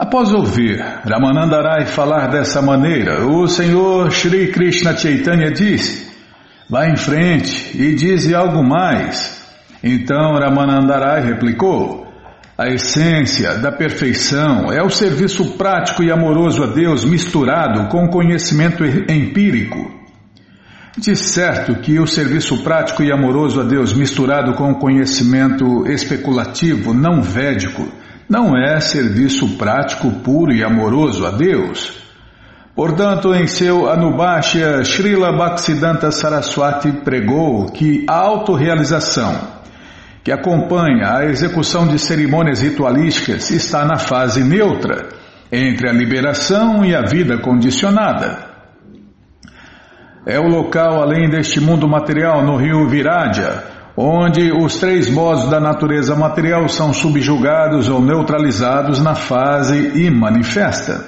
Após ouvir Ramanandarai falar dessa maneira, o Senhor Shri Krishna Chaitanya disse: Vá em frente e dize algo mais. Então Ramanandarai replicou: A essência da perfeição é o serviço prático e amoroso a Deus misturado com conhecimento empírico. De certo que o serviço prático e amoroso a Deus misturado com conhecimento especulativo não védico não é serviço prático puro e amoroso a Deus. Portanto, em seu Anubhashya, Srila Bhaktisiddhanta Saraswati pregou que a autorrealização, que acompanha a execução de cerimônias ritualísticas, está na fase neutra, entre a liberação e a vida condicionada. É o local além deste mundo material no rio Viradja, onde os três modos da natureza material são subjugados ou neutralizados na fase imanifesta.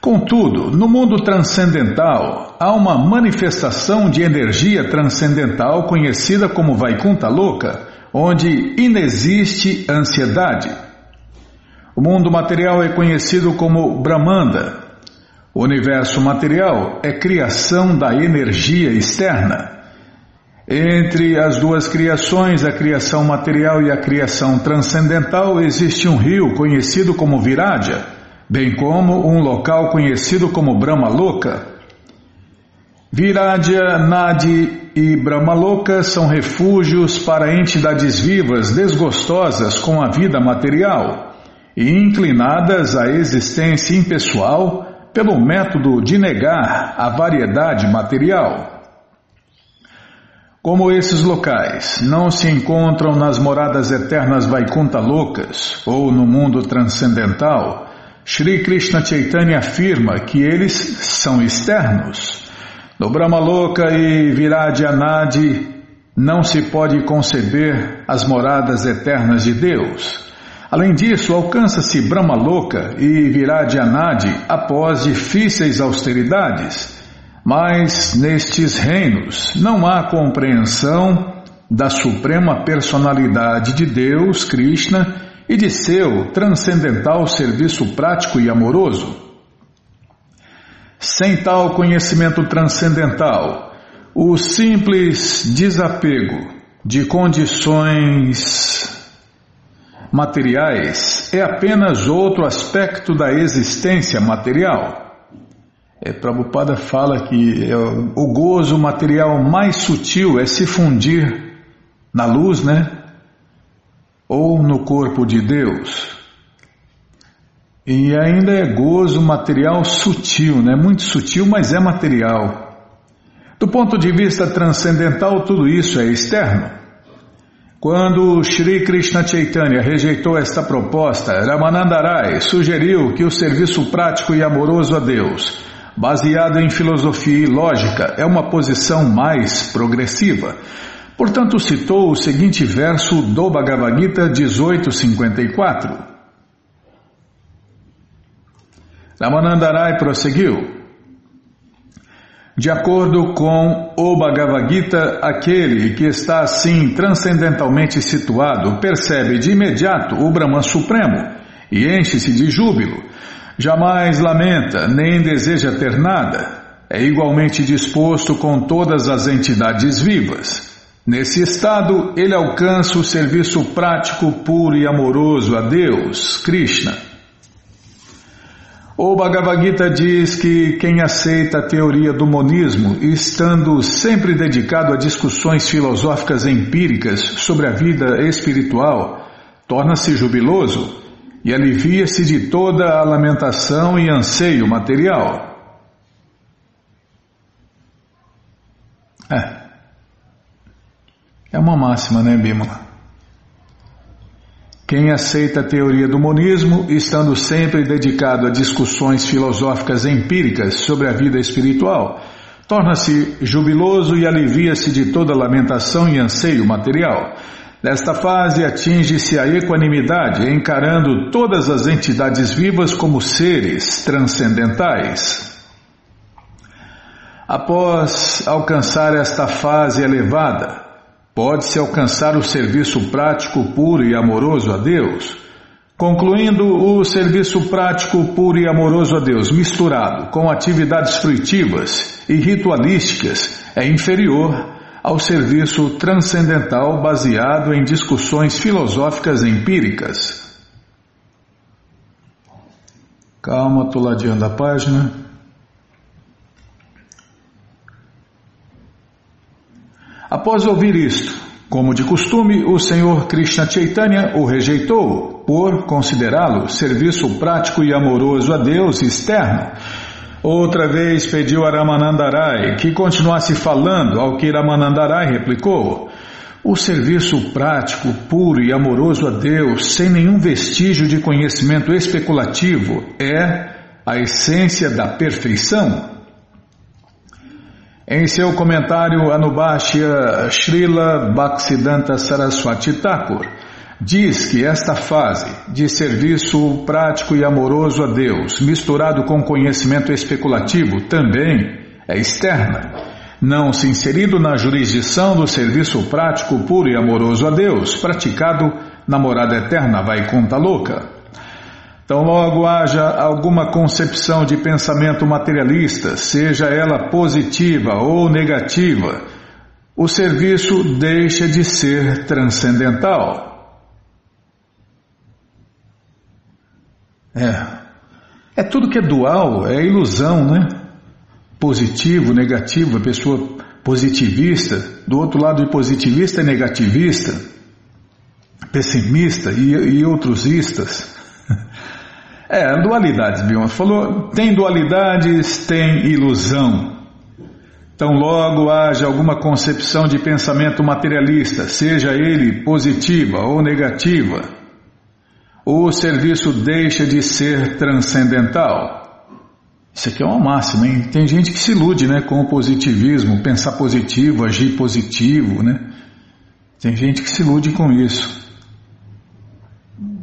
Contudo, no mundo transcendental, há uma manifestação de energia transcendental conhecida como Vaikunta Louca, onde inexiste ansiedade. O mundo material é conhecido como Brahmanda. O universo material é criação da energia externa. Entre as duas criações, a criação material e a criação transcendental, existe um rio conhecido como Viradja, bem como um local conhecido como Brahmaloka. Viradja, Nadi e Brahmaloka são refúgios para entidades vivas desgostosas com a vida material e inclinadas à existência impessoal pelo método de negar a variedade material. Como esses locais não se encontram nas moradas eternas Vaikunta loucas ou no mundo transcendental, Sri Krishna Chaitanya afirma que eles são externos. No Brahma Loka e Viradyanadi não se pode conceber as moradas eternas de Deus. Além disso, alcança-se Brahma Loka e Viradyanadi após difíceis austeridades mas nestes reinos não há compreensão da suprema personalidade de Deus, Krishna, e de seu transcendental serviço prático e amoroso. Sem tal conhecimento transcendental, o simples desapego de condições materiais é apenas outro aspecto da existência material. É, Prabhupada fala que é, o gozo material mais sutil é se fundir na luz, né? Ou no corpo de Deus. E ainda é gozo material sutil, né? Muito sutil, mas é material. Do ponto de vista transcendental, tudo isso é externo. Quando Sri Krishna Chaitanya rejeitou esta proposta, Ramanandarai sugeriu que o serviço prático e amoroso a Deus baseado em filosofia e lógica, é uma posição mais progressiva. Portanto, citou o seguinte verso do Bhagavad Gita 1854. Ramanandarai prosseguiu. De acordo com o Bhagavad Gita, aquele que está assim transcendentalmente situado percebe de imediato o Brahman Supremo e enche-se de júbilo Jamais lamenta, nem deseja ter nada. É igualmente disposto com todas as entidades vivas. Nesse estado, ele alcança o serviço prático, puro e amoroso a Deus, Krishna. O Bhagavad Gita diz que quem aceita a teoria do monismo, estando sempre dedicado a discussões filosóficas empíricas sobre a vida espiritual, torna-se jubiloso e alivia-se de toda a lamentação e anseio material. É. É uma máxima, né, Bímola? Quem aceita a teoria do monismo, estando sempre dedicado a discussões filosóficas empíricas sobre a vida espiritual, torna-se jubiloso e alivia-se de toda lamentação e anseio material. Nesta fase, atinge-se a equanimidade, encarando todas as entidades vivas como seres transcendentais. Após alcançar esta fase elevada, pode-se alcançar o serviço prático, puro e amoroso a Deus. Concluindo, o serviço prático puro e amoroso a Deus, misturado com atividades fruitivas e ritualísticas, é inferior ao serviço transcendental baseado em discussões filosóficas empíricas. Calma, estou ladeando a página. Após ouvir isto, como de costume, o Senhor Krishna Chaitanya o rejeitou por considerá-lo serviço prático e amoroso a Deus externo. Outra vez pediu a Ramanandarai que continuasse falando, ao que Ramanandarai replicou: o serviço prático, puro e amoroso a Deus, sem nenhum vestígio de conhecimento especulativo, é a essência da perfeição. Em seu comentário Anubhashya Srila Bhaktisiddhanta Saraswati Thakur diz que esta fase de serviço prático e amoroso a Deus, misturado com conhecimento especulativo, também é externa não se inserido na jurisdição do serviço prático puro e amoroso a Deus, praticado na morada eterna vai conta louca. Então, logo haja alguma concepção de pensamento materialista, seja ela positiva ou negativa, o serviço deixa de ser transcendental. É, é tudo que é dual, é ilusão, né? positivo, negativo, a pessoa positivista, do outro lado de positivista é negativista, pessimista e, e outros istas. É, dualidades, Bion falou, tem dualidades, tem ilusão. Então logo haja alguma concepção de pensamento materialista, seja ele positiva ou negativa, o serviço deixa de ser transcendental. Isso aqui é uma máxima, hein? Tem gente que se ilude, né, com o positivismo, pensar positivo, agir positivo, né? Tem gente que se ilude com isso.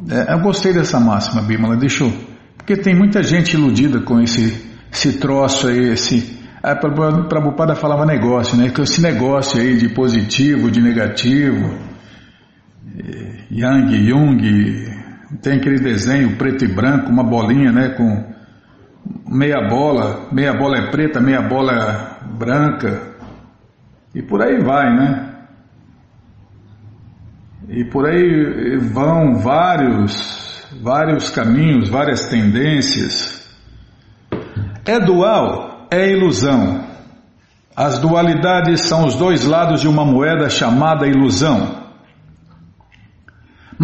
É, eu gostei dessa máxima, Bímola, deixa eu... Porque tem muita gente iludida com esse, esse troço aí, esse... Ah, Prabhupada falava negócio, né? Com esse negócio aí de positivo, de negativo, Yang, Jung, tem aquele desenho preto e branco, uma bolinha, né, com meia bola, meia bola é preta, meia bola é branca, e por aí vai, né? E por aí vão vários, vários caminhos, várias tendências. É dual, é ilusão. As dualidades são os dois lados de uma moeda chamada ilusão.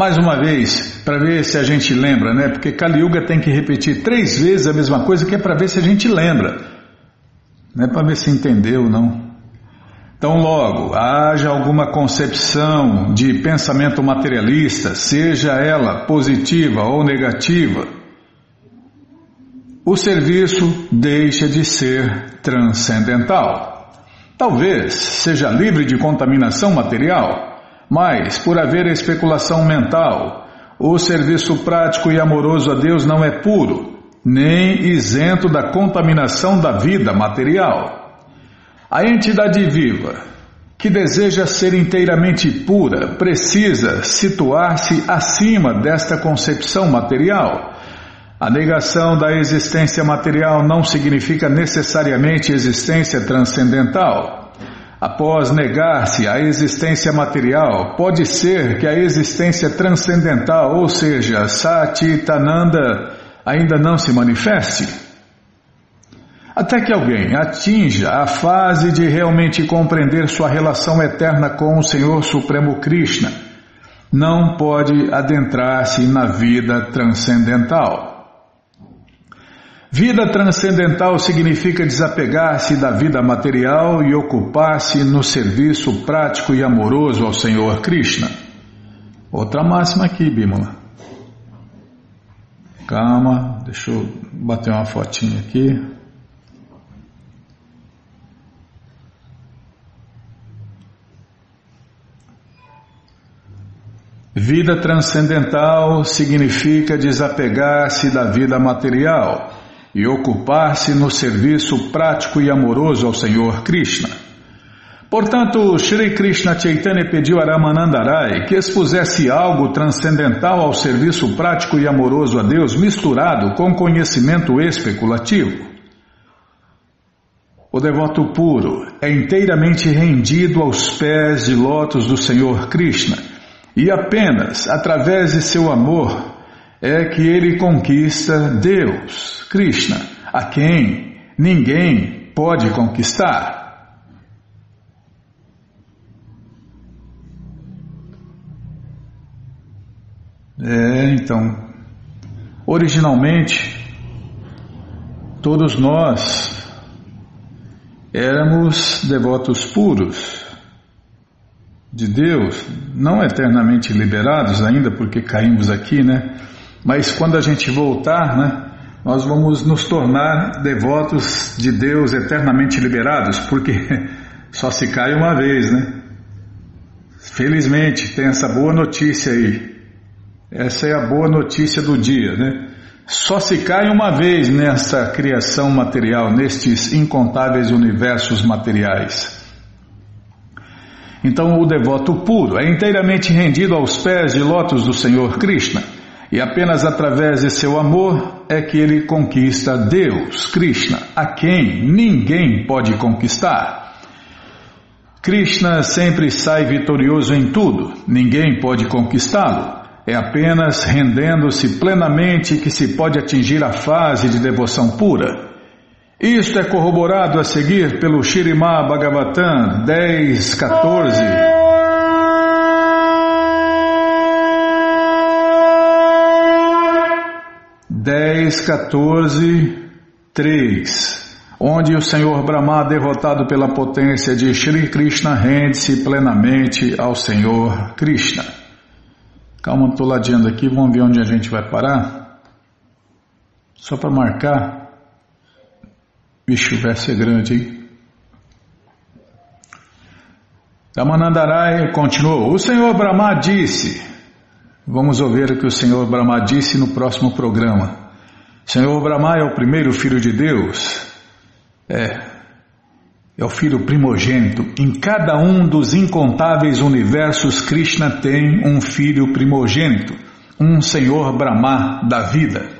Mais uma vez, para ver se a gente lembra, né? Porque Kali Yuga tem que repetir três vezes a mesma coisa, que é para ver se a gente lembra. Não é para ver se entendeu, não. Então, logo, haja alguma concepção de pensamento materialista, seja ela positiva ou negativa, o serviço deixa de ser transcendental. Talvez seja livre de contaminação material mas, por haver especulação mental, o serviço prático e amoroso a Deus não é puro, nem isento da contaminação da vida material. A entidade viva, que deseja ser inteiramente pura, precisa situar-se acima desta concepção material. A negação da existência material não significa necessariamente existência transcendental. Após negar-se a existência material, pode ser que a existência transcendental, ou seja, Satitananda, ainda não se manifeste. Até que alguém atinja a fase de realmente compreender sua relação eterna com o Senhor Supremo Krishna, não pode adentrar-se na vida transcendental. Vida transcendental significa desapegar-se da vida material e ocupar-se no serviço prático e amoroso ao Senhor Krishna. Outra máxima aqui, Bímola. Calma, deixa eu bater uma fotinha aqui. Vida transcendental significa desapegar-se da vida material e ocupar-se no serviço prático e amoroso ao Senhor Krishna. Portanto, Shri Krishna Chaitanya pediu a Ramanandarai que expusesse algo transcendental ao serviço prático e amoroso a Deus misturado com conhecimento especulativo. O devoto puro é inteiramente rendido aos pés de lótus do Senhor Krishna e apenas através de seu amor é que ele conquista Deus, Krishna, a quem ninguém pode conquistar. É, então, originalmente, todos nós éramos devotos puros de Deus, não eternamente liberados ainda, porque caímos aqui, né? Mas quando a gente voltar, né? Nós vamos nos tornar devotos de Deus eternamente liberados, porque só se cai uma vez, né? Felizmente, tem essa boa notícia aí. Essa é a boa notícia do dia, né? Só se cai uma vez nessa criação material, nestes incontáveis universos materiais. Então, o devoto puro é inteiramente rendido aos pés de lótus do Senhor Krishna, e apenas através de seu amor é que ele conquista Deus, Krishna, a quem ninguém pode conquistar. Krishna sempre sai vitorioso em tudo, ninguém pode conquistá-lo. É apenas rendendo-se plenamente que se pode atingir a fase de devoção pura. Isto é corroborado a seguir pelo Shirimá Bhagavatam 10, 14. Dez, 14, 3 onde o Senhor Brahma, derrotado pela potência de Shri Krishna, rende-se plenamente ao Senhor Krishna. Calma, estou ladeando aqui, vamos ver onde a gente vai parar. Só para marcar. Bicho, vai ser grande, hein? Ramanandarai continuou. O Senhor Brahma disse. Vamos ouvir o que o Senhor Brahma disse no próximo programa. Senhor Brahma é o primeiro filho de Deus. É, é o filho primogênito. Em cada um dos incontáveis universos, Krishna tem um filho primogênito, um Senhor Brahma da vida.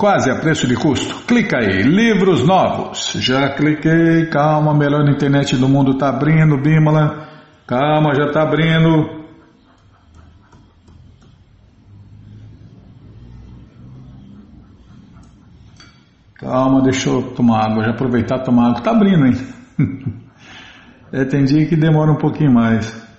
Quase a preço de custo. Clica aí, livros novos. Já cliquei, calma, melhor internet do mundo está abrindo, Bímola. Calma, já está abrindo. Calma, deixa eu tomar água, já aproveitar tomar água. Tá abrindo, hein? é, tem dia que demora um pouquinho mais.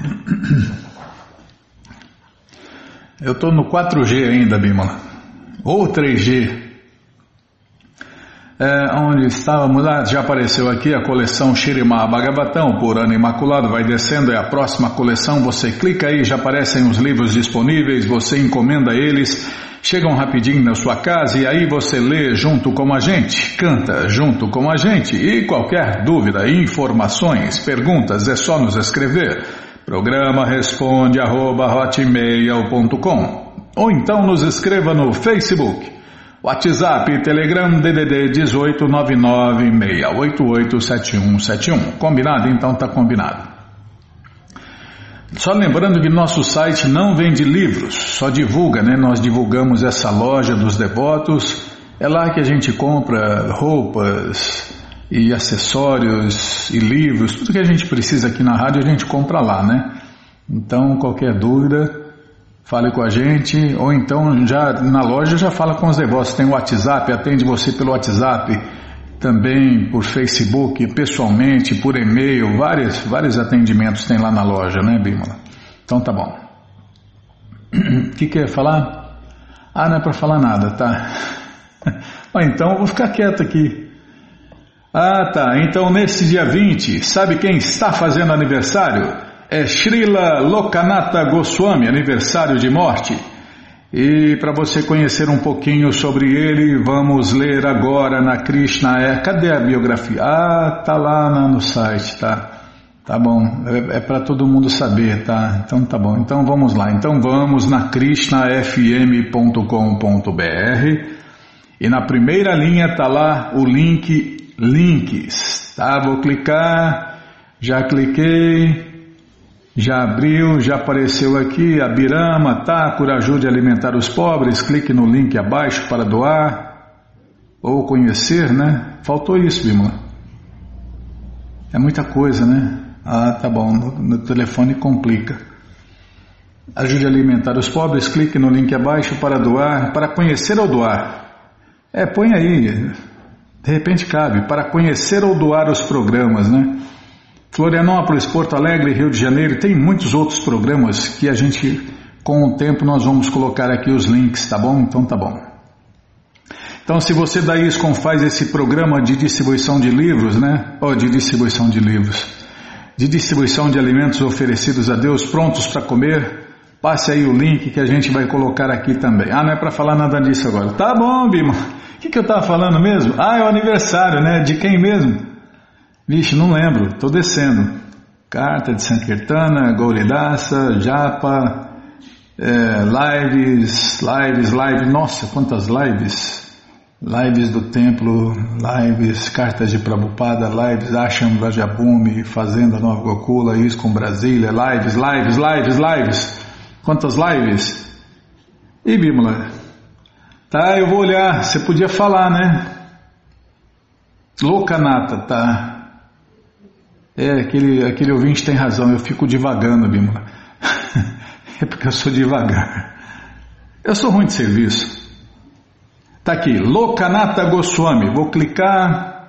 Eu estou no 4G ainda, Bimala. Ou 3G é, onde estávamos lá, já apareceu aqui a coleção Shirimá Bhagavatam, por ano imaculado, vai descendo, é a próxima coleção, você clica aí, já aparecem os livros disponíveis, você encomenda eles, chegam rapidinho na sua casa e aí você lê junto com a gente, canta junto com a gente e qualquer dúvida, informações, perguntas, é só nos escrever. Programa responde arroba hotmail.com ou então nos escreva no Facebook WhatsApp, Telegram, DDD 18996887171. Combinado? Então tá combinado. Só lembrando que nosso site não vende livros, só divulga, né? Nós divulgamos essa loja dos devotos. É lá que a gente compra roupas e acessórios e livros, tudo que a gente precisa aqui na rádio a gente compra lá, né? Então, qualquer dúvida, Fale com a gente, ou então já na loja já fala com os devotos. Tem o WhatsApp, atende você pelo WhatsApp, também por Facebook, pessoalmente, por e-mail, vários, vários atendimentos tem lá na loja, né, Bímola? Então tá bom. O que quer falar? Ah, não é para falar nada, tá? ah, então vou ficar quieto aqui. Ah, tá. Então nesse dia 20, sabe quem está fazendo aniversário? É Srila Lokanatha Goswami, aniversário de morte. E para você conhecer um pouquinho sobre ele, vamos ler agora na Krishna. É, cadê a biografia? Ah, tá lá no site, tá? Tá bom, é, é para todo mundo saber, tá? Então tá bom. Então vamos lá. Então vamos na krishnafm.com.br e na primeira linha tá lá o link links, tá? Vou clicar, já cliquei. Já abriu, já apareceu aqui, Abirama, Thakura ajude a alimentar os pobres, clique no link abaixo para doar ou conhecer, né? Faltou isso, Bimala. É muita coisa, né? Ah, tá bom, no, no telefone complica. Ajude a alimentar os pobres, clique no link abaixo para doar, para conhecer ou doar. É, põe aí, de repente cabe, para conhecer ou doar os programas, né? Florianópolis, Porto Alegre, Rio de Janeiro, tem muitos outros programas que a gente, com o tempo, nós vamos colocar aqui os links, tá bom? Então tá bom. Então, se você da ISCOM faz esse programa de distribuição de livros, né? Ou de distribuição de livros, de distribuição de alimentos oferecidos a Deus, prontos para comer, passe aí o link que a gente vai colocar aqui também. Ah, não é para falar nada disso agora. Tá bom, Bima. O que, que eu estava falando mesmo? Ah, é o aniversário, né? De quem mesmo? Vixe, não lembro, estou descendo. Carta de Sankirtana, Gauridasa, Japa, é, lives, lives, lives, nossa, quantas lives! Lives do templo, lives, cartas de Prabhupada, lives, Asham Rajabhumi, Fazenda Nova Gokula, com Brasília, lives, lives, lives, lives. Quantas lives? E Bímola? Tá, eu vou olhar, você podia falar, né? Lokanata, tá. É, aquele, aquele ouvinte tem razão, eu fico devagando, Bímola. é porque eu sou devagar. Eu sou ruim de serviço. Tá aqui, Lokanata Goswami. Vou clicar.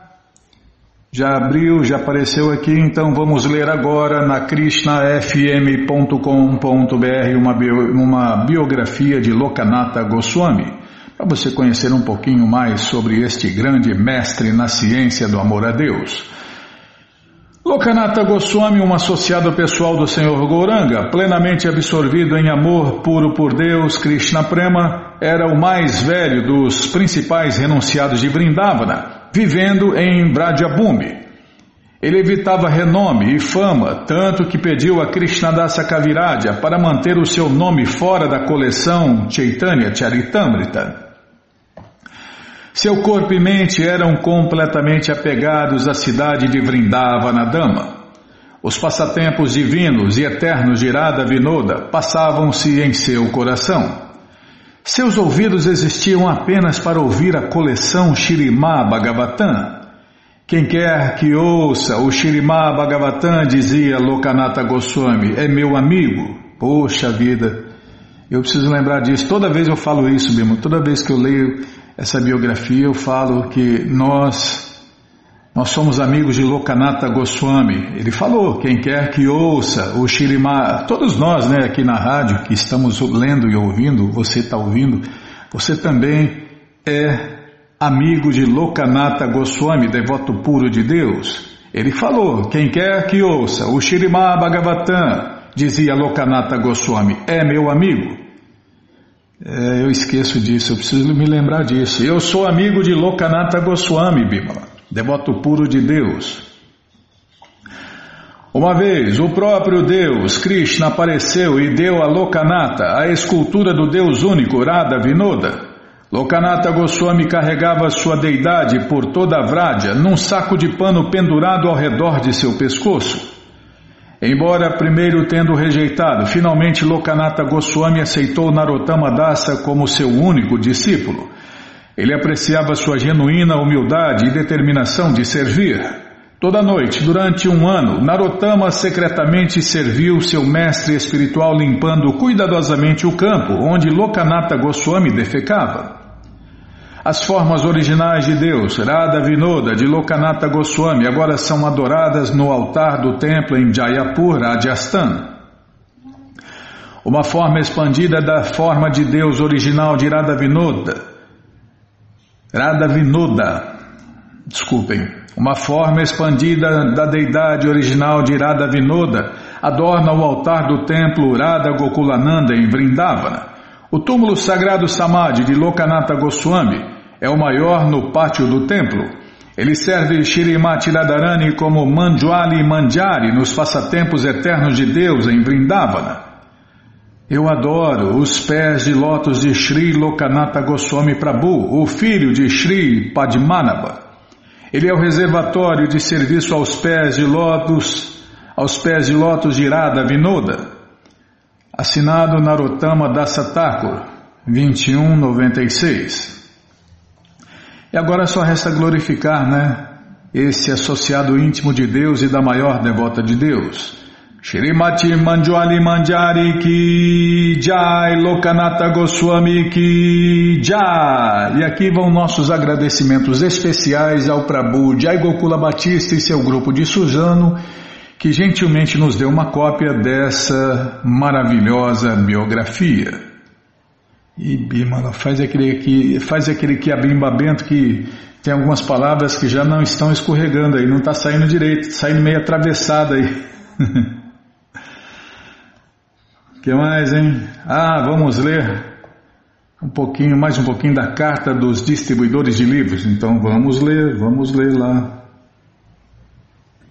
Já abriu, já apareceu aqui, então vamos ler agora na krishnafm.com.br uma, bio, uma biografia de Lokanata Goswami, para você conhecer um pouquinho mais sobre este grande mestre na ciência do amor a Deus. Lokanata Goswami, um associado pessoal do Senhor Gouranga, plenamente absorvido em amor puro por Deus, Krishna Prema, era o mais velho dos principais renunciados de Vrindavana, vivendo em Bradyabhumi. Ele evitava renome e fama, tanto que pediu a Krishnadasa Kaviraja para manter o seu nome fora da coleção Chaitanya Charitamrita. Seu corpo e mente eram completamente apegados à cidade de Vrindavana Dama. Os passatempos divinos e eternos de Irada Vinoda passavam-se em seu coração. Seus ouvidos existiam apenas para ouvir a coleção Shirimá Bhagavatam. Quem quer que ouça o Shirimá Bhagavatam, dizia Lokanata Goswami, é meu amigo. Poxa vida, eu preciso lembrar disso. Toda vez eu falo isso, Bima. Toda vez que eu leio essa biografia eu falo que nós nós somos amigos de Lokanata Goswami. Ele falou, quem quer que ouça o Shirimá, todos nós né, aqui na rádio que estamos lendo e ouvindo, você está ouvindo, você também é amigo de Lokanata Goswami, devoto puro de Deus. Ele falou, quem quer que ouça o Shirimá Bhagavatam, dizia Lokanata Goswami, é meu amigo. É, eu esqueço disso, eu preciso me lembrar disso. Eu sou amigo de Lokanata Goswami, Bimala, devoto puro de Deus. Uma vez, o próprio Deus, Krishna, apareceu e deu a Lokanata a escultura do Deus único, Radha Vinoda. Lokanata Goswami carregava sua deidade por toda a Vrádia num saco de pano pendurado ao redor de seu pescoço. Embora primeiro tendo rejeitado, finalmente Lokanata Goswami aceitou Narottama Dasa como seu único discípulo. Ele apreciava sua genuína humildade e determinação de servir. Toda noite, durante um ano, Narottama secretamente serviu seu mestre espiritual limpando cuidadosamente o campo onde Lokanata Goswami defecava. As formas originais de Deus, Radha Vinoda, de Lokanata Goswami, agora são adoradas no altar do templo em Jayapur, Rajasthan. uma forma expandida da forma de Deus original de Radha Vinoda. Radha Vinoda, desculpem, uma forma expandida da deidade original de Radha Vinoda adorna o altar do templo Radha Gokulananda em Vrindavana. O túmulo sagrado Samadhi de Lokanatha Goswami é o maior no pátio do templo. Ele serve Shirimati Radharani como Manjwali Manjari nos passatempos eternos de Deus em Vrindavana. Eu adoro os pés de lótus de Sri Lokanatha Goswami Prabhu, o filho de Sri Padmanabha. Ele é o reservatório de serviço aos pés de lótus, aos pés de lótus de Irada Vinoda. Assinado Narottama Dasatakor, 2196. E agora só resta glorificar, né? Esse associado íntimo de Deus e da maior devota de Deus. Shrimati Manjwali Manjari Ki Jai Lokanata Goswami Ki Jai. E aqui vão nossos agradecimentos especiais ao Prabhu Jai Gokula Batista e seu grupo de Sujano, que gentilmente nos deu uma cópia dessa maravilhosa biografia. E Bimala, faz aquele aqui, faz aquele que bento que tem algumas palavras que já não estão escorregando aí, não está saindo direito, saindo meio atravessada aí. que mais, hein? Ah, vamos ler um pouquinho, mais um pouquinho da carta dos distribuidores de livros. Então vamos ler, vamos ler lá.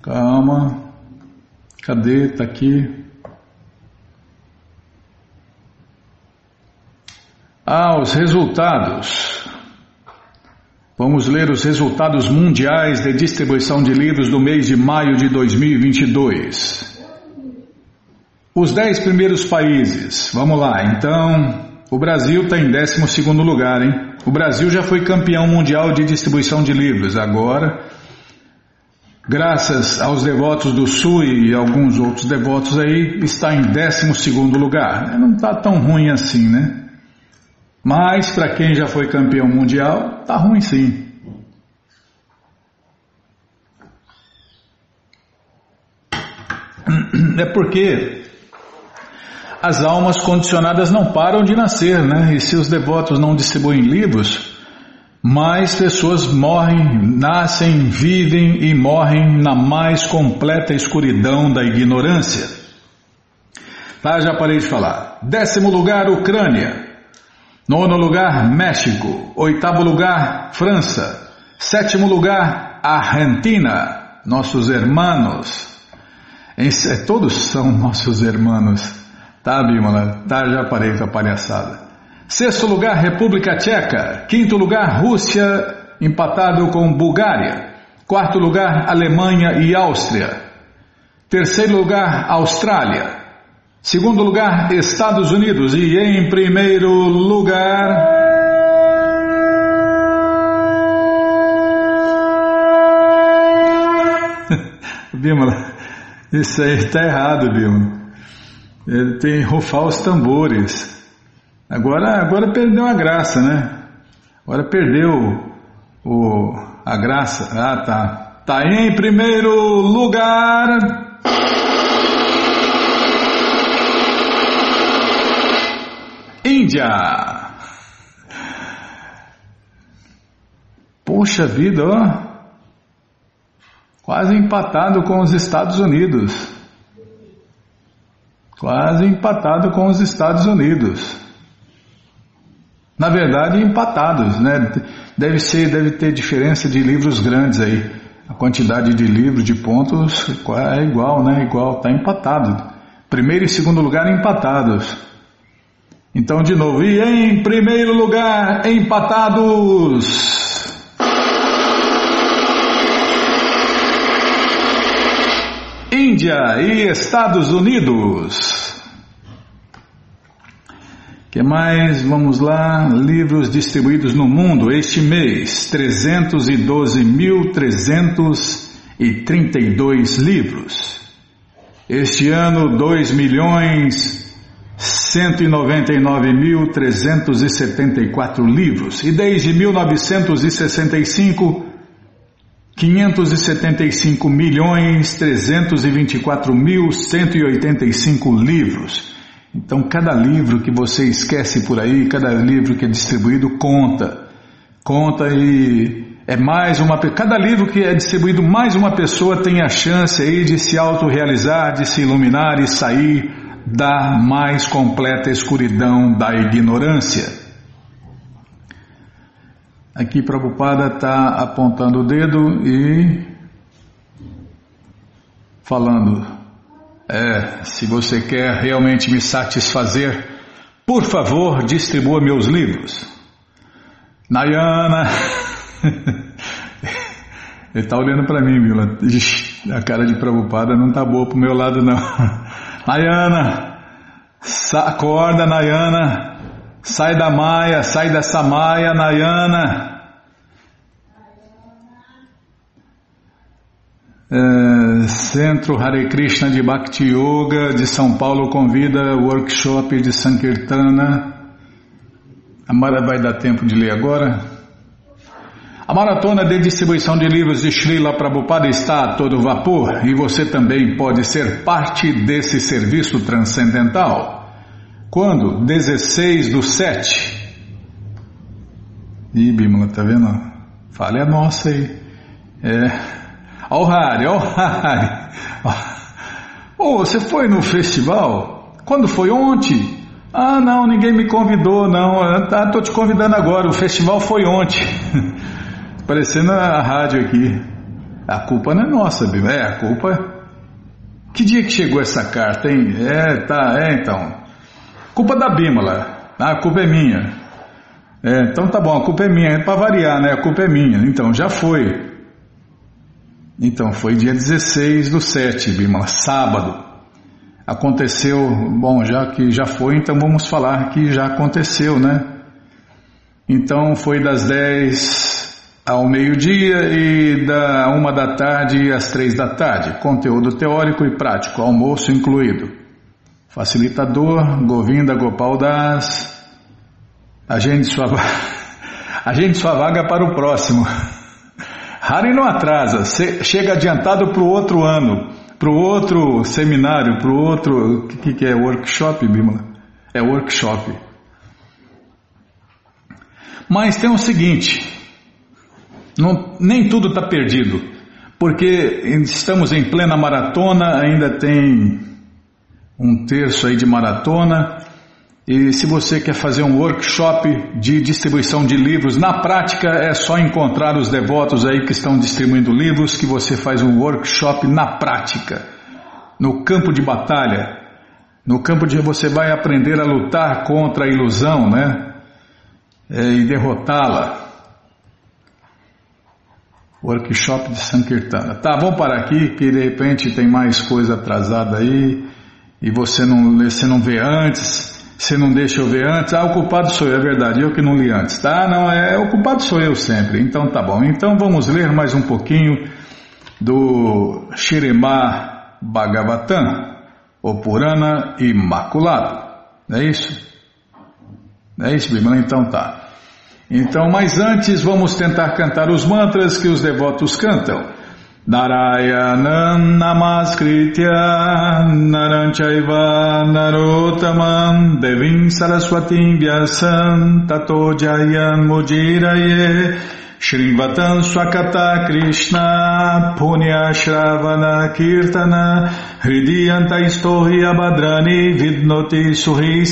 Calma. Cadê? Está aqui. aos resultados. Vamos ler os resultados mundiais de distribuição de livros do mês de maio de 2022. Os dez primeiros países. Vamos lá, então. O Brasil está em 12 lugar, hein? O Brasil já foi campeão mundial de distribuição de livros. Agora, graças aos devotos do Sul e alguns outros devotos aí, está em 12 lugar. Não está tão ruim assim, né? Mas para quem já foi campeão mundial, tá ruim sim. É porque as almas condicionadas não param de nascer, né? E se os devotos não distribuem livros, mais pessoas morrem, nascem, vivem e morrem na mais completa escuridão da ignorância. Tá, já parei de falar. Décimo lugar, Ucrânia. Nono lugar, México. Oitavo lugar, França. Sétimo lugar, Argentina. Nossos hermanos. Todos são nossos hermanos. Tá, Bímola? Tá, já parei com a palhaçada. Sexto lugar, República Tcheca. Quinto lugar, Rússia, empatado com Bulgária. Quarto lugar, Alemanha e Áustria. Terceiro lugar, Austrália. Segundo lugar, Estados Unidos. E em primeiro lugar. Bímola, isso aí está errado, Bímola. Ele tem rufar os tambores. Agora, agora perdeu a graça, né? Agora perdeu o, a graça. Ah, tá. Tá em primeiro lugar. Índia. Poxa vida, ó. Quase empatado com os Estados Unidos. Quase empatado com os Estados Unidos. Na verdade, empatados, né? Deve ser, deve ter diferença de livros grandes aí. A quantidade de livros, de pontos é igual, né? Igual, tá empatado. Primeiro e segundo lugar empatados. Então, de novo, e em primeiro lugar, empatados. Índia e Estados Unidos. Que mais? Vamos lá. Livros distribuídos no mundo este mês: 312.332 livros. Este ano, 2 milhões 199.374 livros e desde 1965 575 milhões 324 mil 185 livros Então, cada livro que você esquece por aí, cada livro que é distribuído, conta. Conta e é mais uma. Cada livro que é distribuído, mais uma pessoa tem a chance aí de se autorrealizar, de se iluminar e sair da mais completa escuridão da ignorância. Aqui Prabhupada está apontando o dedo e falando: é, se você quer realmente me satisfazer, por favor, distribua meus livros. Nayana, ele está olhando para mim, viu? A cara de Prabhupada não tá boa pro meu lado, não. Nayana, acorda, Nayana. Sai da maia, sai dessa maia, Nayana. É, Centro Hare Krishna de Bhakti Yoga de São Paulo convida workshop de Sankirtana. A Mara vai dar tempo de ler agora? A maratona de distribuição de livros de Srila Prabhupada está a todo vapor e você também pode ser parte desse serviço transcendental. Quando? 16 do 7. Ih, Bímola, tá vendo? Falha nossa aí. É. Ó o Hari, ó o Hari. Oh, você foi no festival? Quando foi ontem? Ah, não, ninguém me convidou, não. Tá, tô te convidando agora. O festival foi ontem. Parecendo a rádio aqui. A culpa não é nossa, Bímola. É, a culpa. Que dia que chegou essa carta, hein? É, tá, é então. Culpa da Bímola. Ah, a culpa é minha. É, então tá bom, a culpa é minha. É para variar, né? A culpa é minha. Então, já foi. Então, foi dia 16 do 7, Bímola, sábado. Aconteceu, bom, já que já foi, então vamos falar que já aconteceu, né? Então, foi das 10 ao meio-dia e da uma da tarde às três da tarde. Conteúdo teórico e prático, almoço incluído. Facilitador, Govinda Gopal Das. Agende sua, agende sua vaga para o próximo. Hari não atrasa, chega adiantado para o outro ano, para o outro seminário, para o outro. O que, que é? Workshop, Bimala? É workshop. Mas tem o seguinte: não, nem tudo está perdido, porque estamos em plena maratona, ainda tem um terço aí de maratona. E se você quer fazer um workshop de distribuição de livros, na prática é só encontrar os devotos aí que estão distribuindo livros, que você faz um workshop na prática, no campo de batalha, no campo de você vai aprender a lutar contra a ilusão, né? É, e derrotá-la. Workshop de Sankirtana. Tá, vamos parar aqui, que de repente tem mais coisa atrasada aí e você não, você não vê antes, você não deixa eu ver antes, ah, o culpado sou eu, é verdade, eu que não li antes, tá? Não, é, o culpado sou eu sempre, então tá bom. Então vamos ler mais um pouquinho do Shiremar Bhagavatam, o Purana Imaculado, não é isso? Não é isso, Bíblia? Então tá. Então, mas antes vamos tentar cantar os mantras que os devotos cantam. Namaskritya Naranchaiva Narotamam Devim Saraswatim Vyasam Tato Jayam Mujiraye Shrivatam Swakata Krishna Punya Shravana Kirtana Hridiyanta Istohi Abhadrani Vidnoti Suhi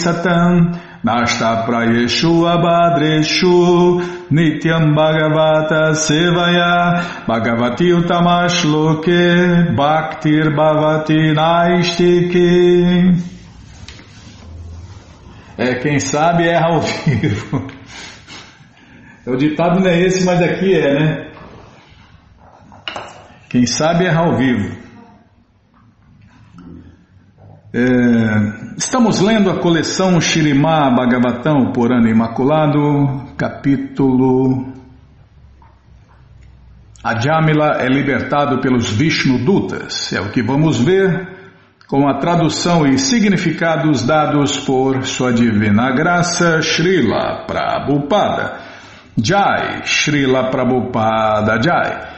Nashta Prayeshu Abhadreshu Nityam Bhagavata Sevaya Bhagavati Utamash Loke Bhaktir Bhavati Naistiki É, quem sabe erra ao vivo. O ditado não é esse, mas aqui é, né? Quem sabe erra ao vivo. É, estamos lendo a coleção Shirimá Bhagavatam, Purana Imaculado, capítulo Ajamila é libertado pelos Vishnu Dutas. É o que vamos ver com a tradução e significados dados por Sua Divina Graça Srila Prabhupada. Jai, Srila Prabhupada Jai.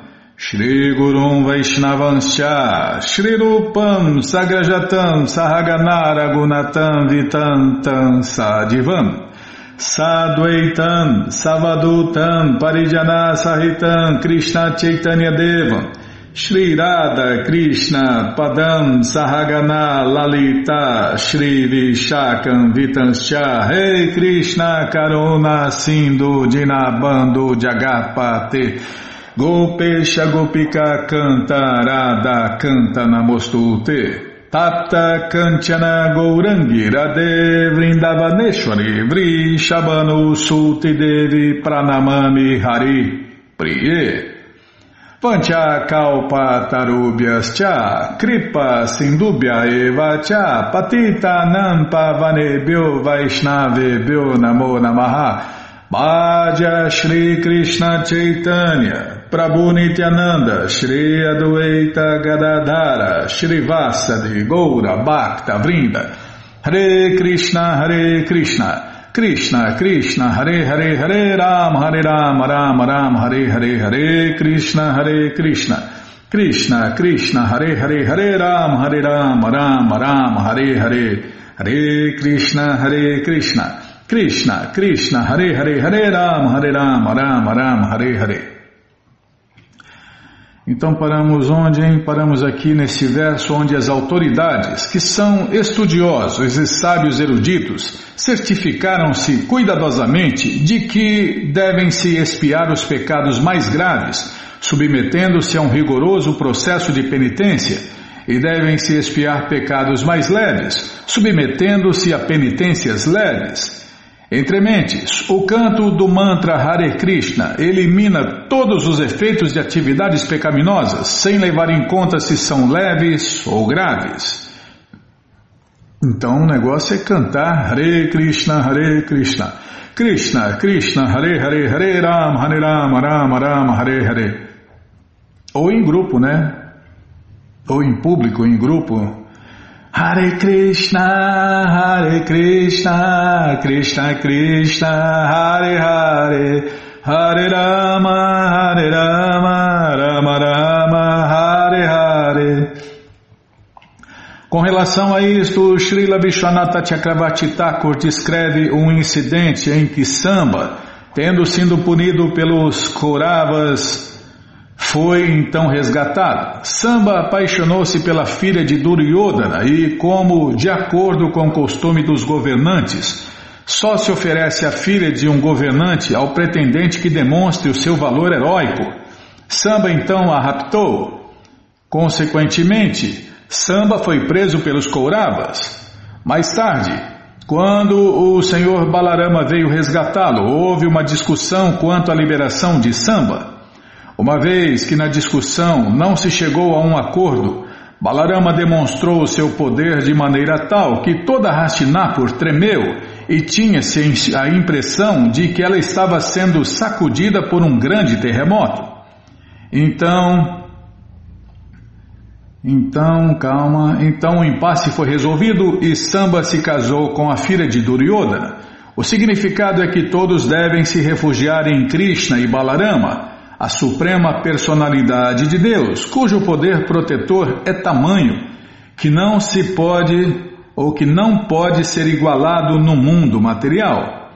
Shri Gurum Vaishnavanscha Shri Rupam Sagrajatam Sahaganara Gunatam Vitantam Sadivam Sadvaitam Savadutam Parijana Sahitam Krishna Chaitanya Devam Shri Radha Krishna Padam Sahagana Lalita Shri Vishakam Vitanscha Rei Krishna Karuna Sindhu Dinabando Jagapate Gopesha Gopika Canta Radha Canta Namostute. Tapta Kanchana Gourangi Radhe Vrindavaneshwari Vri Shabanu Suti Devi Pranamami Hari Priye. Pancha Kalpa Tarubhyas Cha Kripa Sindubhya Eva Cha Patita Nampa Vanebhyo Vaishnavebhyo Namo Namaha. Bhaja Shri Krishna Chaitanya, Prabhu Nityananda, Shri Adueita Gadadhara, Shri Vasadi, Goura, Bhakta, Vrinda, Hare Krishna, Hare Krishna, Krishna, Krishna, Hare Hare, Hare Ram, Hare Ram, Ram Ram, Hare Hare, Hare Krishna, Hare Krishna, Krishna, Krishna, Hare Hare, Hare Ram, Hare Ram, Ram Ram, Hare Hare, Hare Krishna, Hare Krishna, Krishna, Krishna, Hare Hare, Hare Ram, Hare Ram, Ram Ram, Hare Hare. Então paramos onde, hein? Paramos aqui nesse verso onde as autoridades, que são estudiosos e sábios eruditos, certificaram-se cuidadosamente de que devem se expiar os pecados mais graves, submetendo-se a um rigoroso processo de penitência, e devem se expiar pecados mais leves, submetendo-se a penitências leves. Entre mentes, o canto do mantra Hare Krishna elimina todos os efeitos de atividades pecaminosas, sem levar em conta se são leves ou graves. Então o negócio é cantar Hare Krishna, Hare Krishna, Krishna, Krishna, Hare Hare, Hare Ram, Hare Ram, Ram Ram, Hare Hare. Ou em grupo, né? Ou em público, em grupo. Hare Krishna, Hare Krishna, Krishna Krishna, Hare Hare, Hare Rama, Hare Rama, Rama Rama, Hare Hare. Com relação a isto, Srila Vishwanatha Chakravarti Thakur descreve um incidente em que Samba, tendo sido punido pelos Kauravas, foi então resgatado. Samba apaixonou-se pela filha de Duryodhana e, como de acordo com o costume dos governantes, só se oferece a filha de um governante ao pretendente que demonstre o seu valor heróico. Samba então a raptou. Consequentemente, Samba foi preso pelos Kauravas. Mais tarde, quando o senhor Balarama veio resgatá-lo, houve uma discussão quanto à liberação de Samba. Uma vez que na discussão não se chegou a um acordo, Balarama demonstrou seu poder de maneira tal que toda Hastinapur tremeu e tinha-se a impressão de que ela estava sendo sacudida por um grande terremoto. Então, então, calma, então o impasse foi resolvido e Samba se casou com a filha de Duryodhana. O significado é que todos devem se refugiar em Krishna e Balarama a suprema personalidade de Deus, cujo poder protetor é tamanho que não se pode ou que não pode ser igualado no mundo material.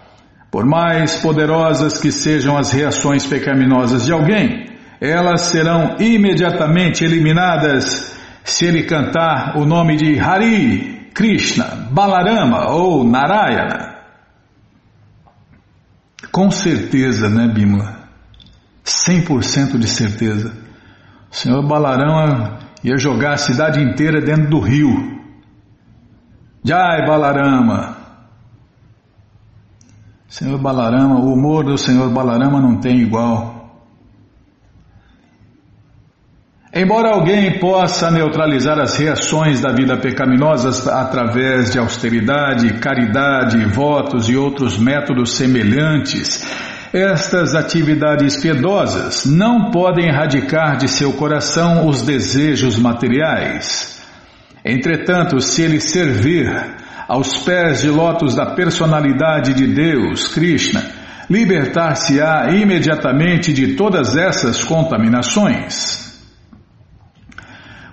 Por mais poderosas que sejam as reações pecaminosas de alguém, elas serão imediatamente eliminadas se ele cantar o nome de Hari, Krishna, Balarama ou Narayana. Com certeza, né, Bimla? 100% de certeza. O senhor Balarama ia jogar a cidade inteira dentro do rio. Jai Balarama! Senhor Balarama, o humor do Senhor Balarama não tem igual. Embora alguém possa neutralizar as reações da vida pecaminosas através de austeridade, caridade, votos e outros métodos semelhantes, estas atividades piedosas não podem erradicar de seu coração os desejos materiais. Entretanto, se ele servir aos pés de lótus da personalidade de Deus, Krishna, libertar-se-á imediatamente de todas essas contaminações.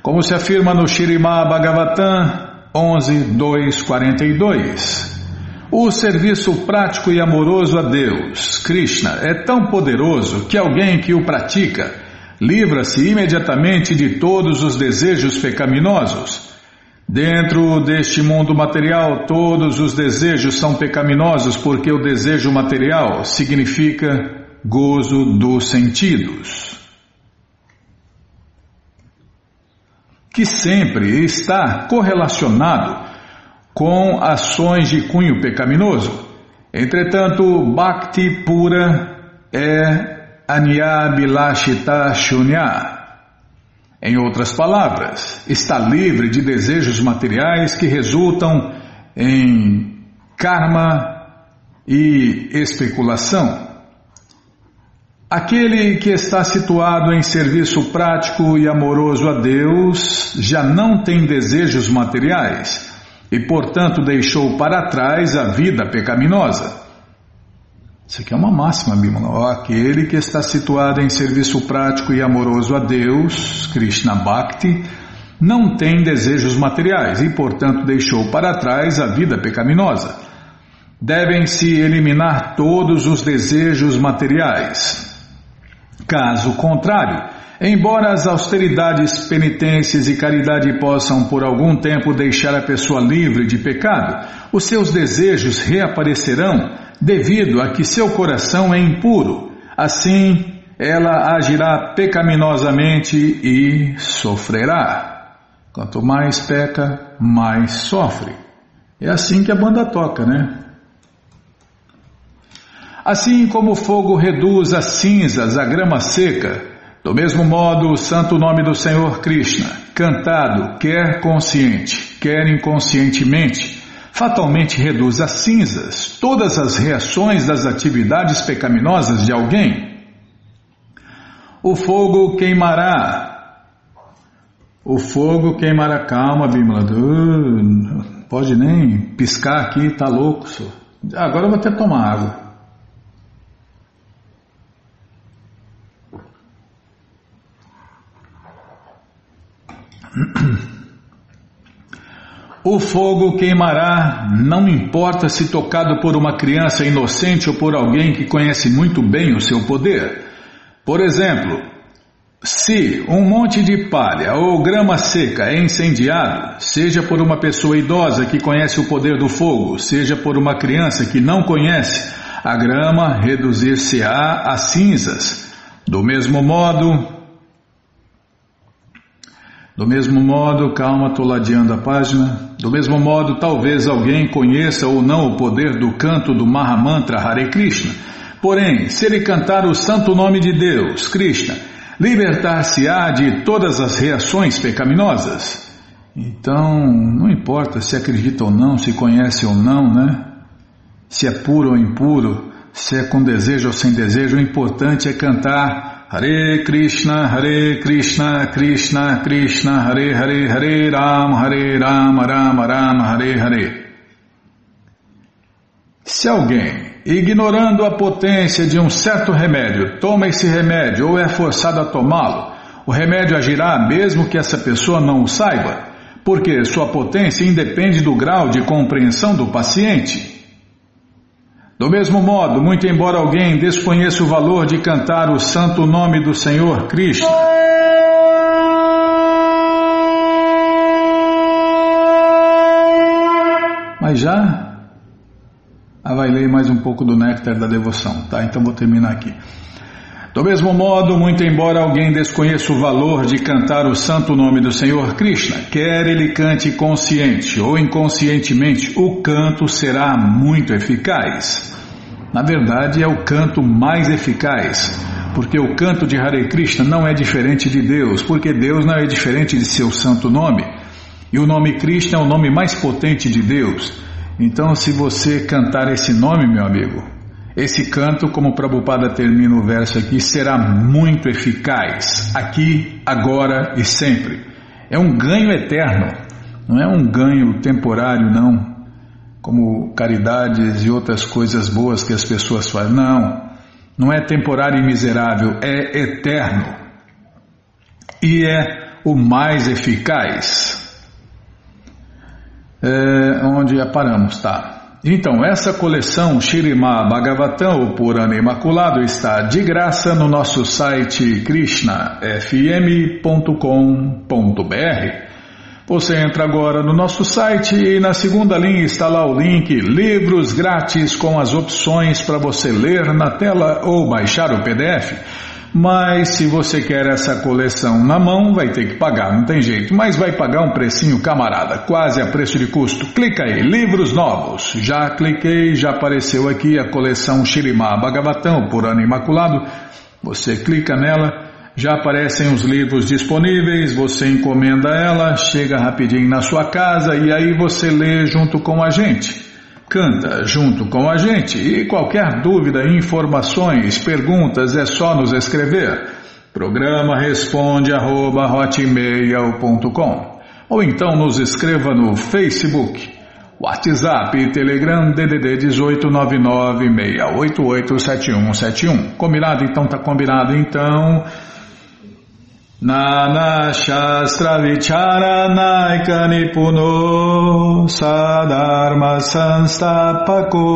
Como se afirma no Shirimá Bhagavatam 11.2.42. O serviço prático e amoroso a Deus, Krishna, é tão poderoso que alguém que o pratica livra-se imediatamente de todos os desejos pecaminosos. Dentro deste mundo material, todos os desejos são pecaminosos porque o desejo material significa gozo dos sentidos. que sempre está correlacionado com ações de cunho pecaminoso. Entretanto, Bhakti pura é Anyabilashita Shunya. Em outras palavras, está livre de desejos materiais que resultam em karma e especulação. Aquele que está situado em serviço prático e amoroso a Deus já não tem desejos materiais e, portanto, deixou para trás a vida pecaminosa. Isso aqui é uma máxima, Bimala. Aquele que está situado em serviço prático e amoroso a Deus, Krishna Bhakti, não tem desejos materiais e, portanto, deixou para trás a vida pecaminosa. Devem-se eliminar todos os desejos materiais. Caso contrário, embora as austeridades, penitências e caridade possam por algum tempo deixar a pessoa livre de pecado, os seus desejos reaparecerão devido a que seu coração é impuro. Assim, ela agirá pecaminosamente e sofrerá. Quanto mais peca, mais sofre. É assim que a banda toca, né? Assim como o fogo reduz as cinzas a grama seca, do mesmo modo o santo nome do Senhor Krishna, cantado quer consciente, quer inconscientemente, fatalmente reduz as cinzas todas as reações das atividades pecaminosas de alguém. O fogo queimará. O fogo queimará. Calma, Bimala. Pode nem piscar aqui, tá louco. Senhor. Agora eu vou até tomar água. O fogo queimará, não importa se tocado por uma criança inocente ou por alguém que conhece muito bem o seu poder. Por exemplo, se um monte de palha ou grama seca é incendiado, seja por uma pessoa idosa que conhece o poder do fogo, seja por uma criança que não conhece, a grama reduzir-se-á a cinzas. Do mesmo modo, do mesmo modo, calma, estou ladeando a página. Do mesmo modo, talvez alguém conheça ou não o poder do canto do Mahamantra Hare Krishna. Porém, se ele cantar o santo nome de Deus, Krishna, libertar-se-á de todas as reações pecaminosas. Então, não importa se acredita ou não, se conhece ou não, né? Se é puro ou impuro, se é com desejo ou sem desejo, o importante é cantar Hare Krishna, Hare Krishna, Krishna Krishna, Hare Hare, Hare Ram, Hare Ram, Ram Ram, Hare Hare. Se alguém, ignorando a potência de um certo remédio, toma esse remédio ou é forçado a tomá-lo, o remédio agirá mesmo que essa pessoa não o saiba, porque sua potência independe do grau de compreensão do paciente. Do mesmo modo, muito embora alguém desconheça o valor de cantar o santo nome do Senhor Krishna, mas já ah, vai ler mais um pouco do néctar da devoção, tá? Então vou terminar aqui. Do mesmo modo, muito embora alguém desconheça o valor de cantar o santo nome do Senhor Krishna, quer ele cante consciente ou inconscientemente, o canto será muito eficaz. Na verdade, é o canto mais eficaz, porque o canto de Hare Krishna não é diferente de Deus, porque Deus não é diferente de seu santo nome. E o nome Krishna é o nome mais potente de Deus. Então, se você cantar esse nome, meu amigo, esse canto, como Prabhupada termina o verso aqui, será muito eficaz, aqui, agora e sempre. É um ganho eterno, não é um ganho temporário, não, como caridades e outras coisas boas que as pessoas fazem. Não, não é temporário e miserável, é eterno. E é o mais eficaz. É, onde paramos, tá? Então, essa coleção Shirima Bhagavatam, o Purana Imaculado, está de graça no nosso site krishnafm.com.br. Você entra agora no nosso site e na segunda linha está lá o link Livros Grátis com as opções para você ler na tela ou baixar o PDF. Mas se você quer essa coleção na mão, vai ter que pagar, não tem jeito. Mas vai pagar um precinho camarada, quase a preço de custo. Clica aí, livros novos. Já cliquei, já apareceu aqui a coleção Shirimá Bhagavatam, por ano imaculado. Você clica nela, já aparecem os livros disponíveis, você encomenda ela, chega rapidinho na sua casa e aí você lê junto com a gente canta junto com a gente e qualquer dúvida, informações, perguntas é só nos escrever. Programa responde arroba, ou então nos escreva no Facebook, WhatsApp e Telegram DDD 18996887171. Combinado? Então tá combinado então. Nana Shastra Vicharanaika Nipuno Sadharma Sanstapako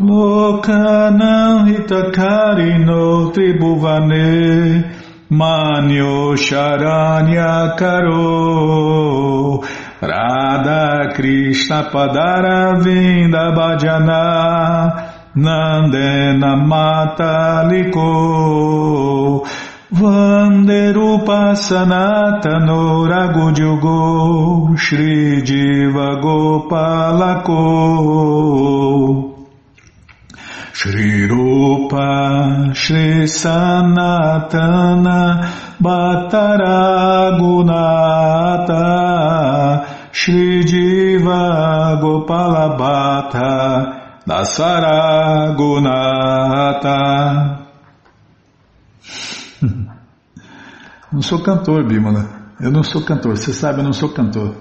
Lokanam Hitakarino Tribhuvane Manyo Sharanya Karo Radha Krishna Padara Vinda Bhajana Nandena Mataliko Vanderupa Sanatano Ragudyugo Shri Diva Gopalako. Shri Rupa Shri Sanatana Bhattaragunata Shri Diva Gopalabhata Dasaragunata Não sou cantor, Bímola. Eu não sou cantor. Você sabe, eu não sou cantor.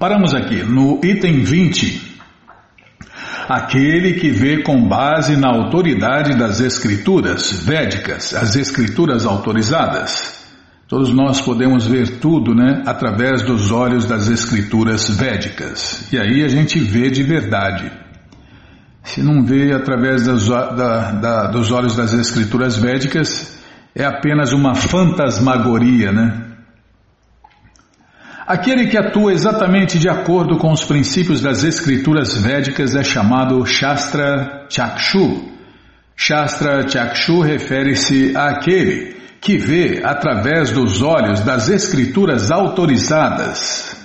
Paramos aqui no item 20. Aquele que vê com base na autoridade das escrituras védicas, as escrituras autorizadas. Todos nós podemos ver tudo, né, através dos olhos das escrituras védicas. E aí a gente vê de verdade. Se não vê através das, da, da, dos olhos das escrituras védicas, é apenas uma fantasmagoria, né? Aquele que atua exatamente de acordo com os princípios das escrituras védicas é chamado Shastra Chakshu. Shastra Chakshu refere-se àquele que vê através dos olhos das escrituras autorizadas.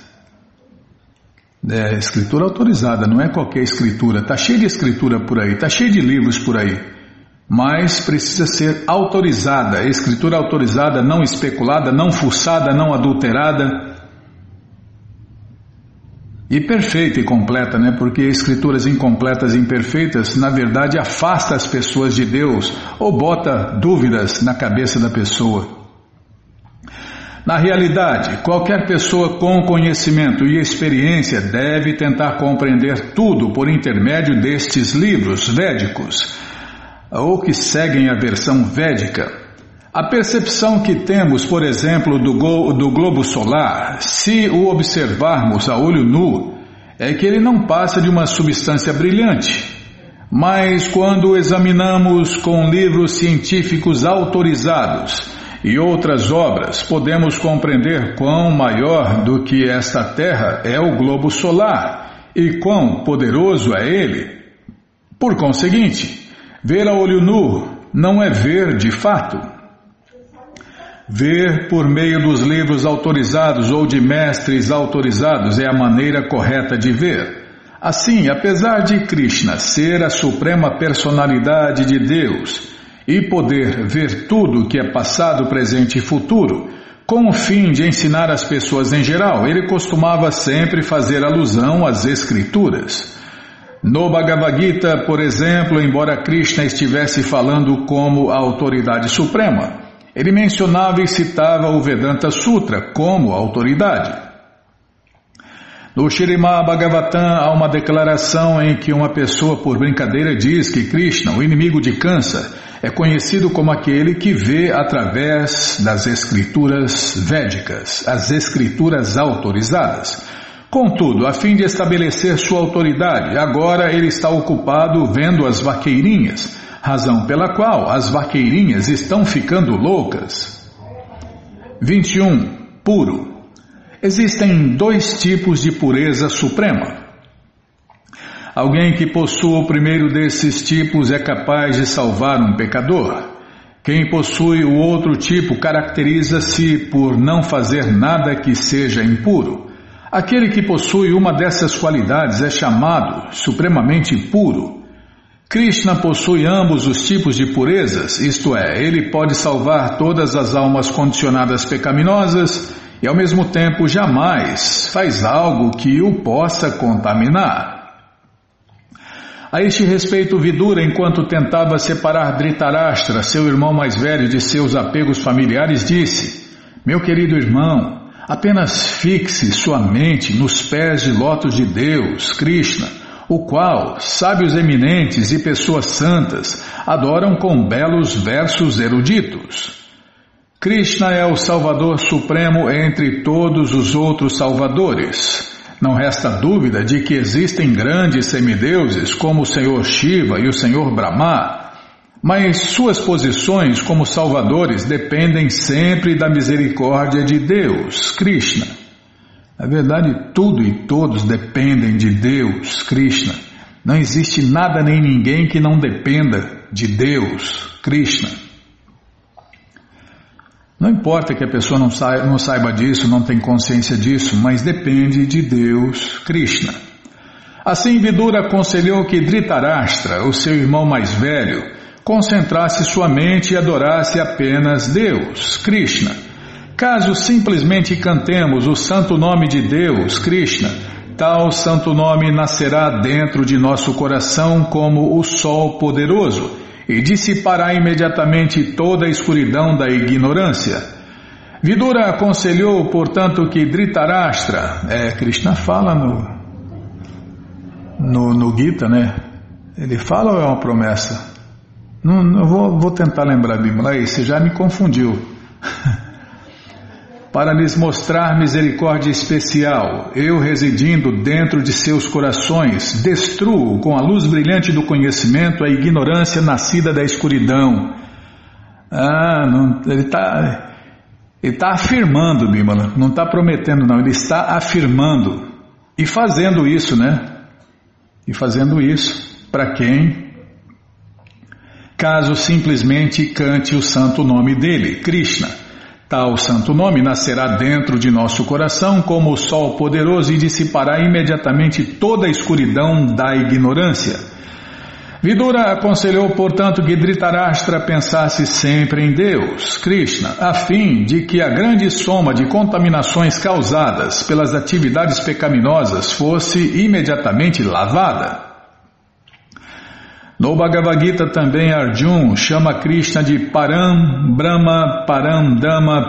É, escritura autorizada, não é qualquer escritura. Está cheio de escritura por aí, está cheio de livros por aí. Mas precisa ser autorizada, escritura autorizada, não especulada, não fuçada, não adulterada. E perfeita e completa, né? Porque escrituras incompletas e imperfeitas, na verdade, afasta as pessoas de Deus ou bota dúvidas na cabeça da pessoa. Na realidade, qualquer pessoa com conhecimento e experiência deve tentar compreender tudo por intermédio destes livros védicos, ou que seguem a versão védica. A percepção que temos, por exemplo, do, do globo solar, se o observarmos a olho nu, é que ele não passa de uma substância brilhante. Mas quando examinamos com livros científicos autorizados, e outras obras, podemos compreender quão maior do que esta Terra é o globo solar e quão poderoso é ele. Por conseguinte, ver a olho nu não é ver de fato. Ver por meio dos livros autorizados ou de mestres autorizados é a maneira correta de ver. Assim, apesar de Krishna ser a suprema personalidade de Deus e poder ver tudo que é passado, presente e futuro, com o fim de ensinar as pessoas em geral, ele costumava sempre fazer alusão às Escrituras. No Bhagavad Gita, por exemplo, embora Krishna estivesse falando como a autoridade suprema, ele mencionava e citava o Vedanta Sutra como autoridade. No Shirimá Bhagavatam há uma declaração em que uma pessoa por brincadeira diz que Krishna, o inimigo de câncer, é conhecido como aquele que vê através das escrituras védicas, as escrituras autorizadas. Contudo, a fim de estabelecer sua autoridade, agora ele está ocupado vendo as vaqueirinhas, razão pela qual as vaqueirinhas estão ficando loucas. 21. Puro. Existem dois tipos de pureza suprema. Alguém que possua o primeiro desses tipos é capaz de salvar um pecador. Quem possui o outro tipo caracteriza-se por não fazer nada que seja impuro. Aquele que possui uma dessas qualidades é chamado supremamente puro. Krishna possui ambos os tipos de purezas, isto é, ele pode salvar todas as almas condicionadas pecaminosas e ao mesmo tempo jamais faz algo que o possa contaminar. A este respeito, Vidura, enquanto tentava separar Dhritarashtra, seu irmão mais velho, de seus apegos familiares, disse: Meu querido irmão, Apenas fixe sua mente nos pés de lotos de Deus, Krishna, o qual sábios eminentes e pessoas santas adoram com belos versos eruditos. Krishna é o Salvador Supremo entre todos os outros salvadores. Não resta dúvida de que existem grandes semideuses como o Senhor Shiva e o Senhor Brahma, mas suas posições como salvadores dependem sempre da misericórdia de Deus, Krishna. Na verdade, tudo e todos dependem de Deus, Krishna. Não existe nada nem ninguém que não dependa de Deus, Krishna. Não importa que a pessoa não saiba, não saiba disso, não tem consciência disso, mas depende de Deus, Krishna. Assim, Vidura aconselhou que Dhritarashtra, o seu irmão mais velho, concentrasse sua mente e adorasse apenas Deus, Krishna. Caso simplesmente cantemos o santo nome de Deus, Krishna, tal santo nome nascerá dentro de nosso coração como o sol poderoso e dissipará imediatamente toda a escuridão da ignorância. Vidura aconselhou, portanto, que Dhritarashtra, é, Krishna fala no, no, no Gita, né? Ele fala ou é uma promessa? Não, não vou, vou, tentar lembrar de aí, você já me confundiu. Para lhes mostrar misericórdia especial, eu residindo dentro de seus corações, destruo com a luz brilhante do conhecimento a ignorância nascida da escuridão. Ah, não, ele está ele tá afirmando, Bimala, não está prometendo, não, ele está afirmando e fazendo isso, né? E fazendo isso para quem caso simplesmente cante o santo nome dele, Krishna. Tal santo nome nascerá dentro de nosso coração como o sol poderoso e dissipará imediatamente toda a escuridão da ignorância. Vidura aconselhou, portanto, que Dhritarashtra pensasse sempre em Deus, Krishna, a fim de que a grande soma de contaminações causadas pelas atividades pecaminosas fosse imediatamente lavada. No Bhagavad Gita também Arjun chama Krishna de Param Brahma Param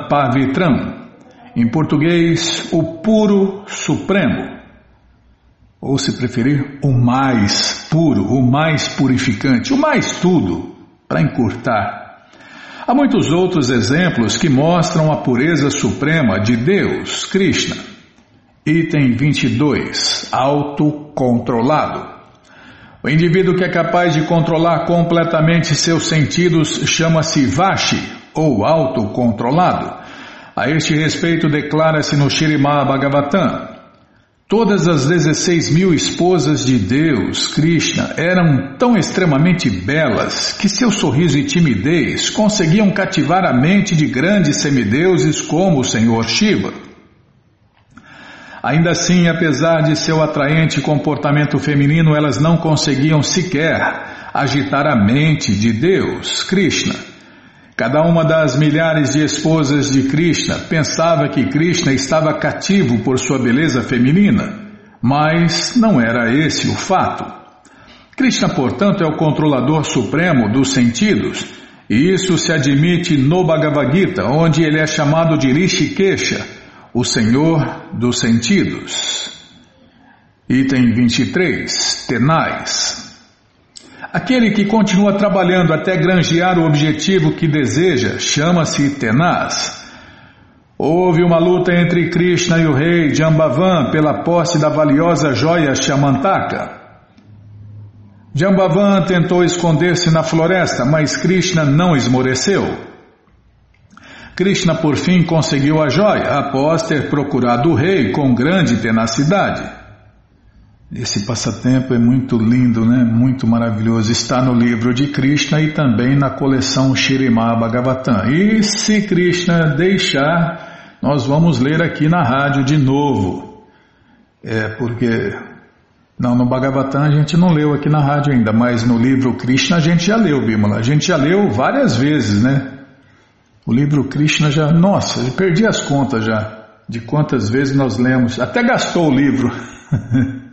Pavitram. Em português, o puro supremo. Ou se preferir, o mais puro, o mais purificante, o mais tudo, para encurtar. Há muitos outros exemplos que mostram a pureza suprema de Deus, Krishna. Item 22. Autocontrolado. O indivíduo que é capaz de controlar completamente seus sentidos chama-se Vashi, ou autocontrolado. A este respeito, declara-se no Shirimá Bhagavatam. Todas as 16 mil esposas de Deus, Krishna, eram tão extremamente belas que seu sorriso e timidez conseguiam cativar a mente de grandes semideuses como o Senhor Shiva. Ainda assim, apesar de seu atraente comportamento feminino, elas não conseguiam sequer agitar a mente de Deus, Krishna. Cada uma das milhares de esposas de Krishna pensava que Krishna estava cativo por sua beleza feminina, mas não era esse o fato. Krishna, portanto, é o controlador supremo dos sentidos, e isso se admite no Bhagavad Gita, onde ele é chamado de Rishikesha o Senhor dos Sentidos. Item 23. Tenais. Aquele que continua trabalhando até granjear o objetivo que deseja chama-se tenaz. Houve uma luta entre Krishna e o rei Jambavan pela posse da valiosa joia Shamantaka. Jambavan tentou esconder-se na floresta, mas Krishna não esmoreceu. Krishna por fim conseguiu a joia após ter procurado o rei com grande tenacidade. Esse passatempo é muito lindo, né? Muito maravilhoso. Está no livro de Krishna e também na coleção Shirimá Bhagavatam. E se Krishna deixar, nós vamos ler aqui na rádio de novo. É porque não, no Bhagavatam a gente não leu aqui na rádio ainda, mas no livro Krishna a gente já leu, Bimala. A gente já leu várias vezes, né? O livro Krishna já, nossa, eu perdi as contas já de quantas vezes nós lemos. Até gastou o livro.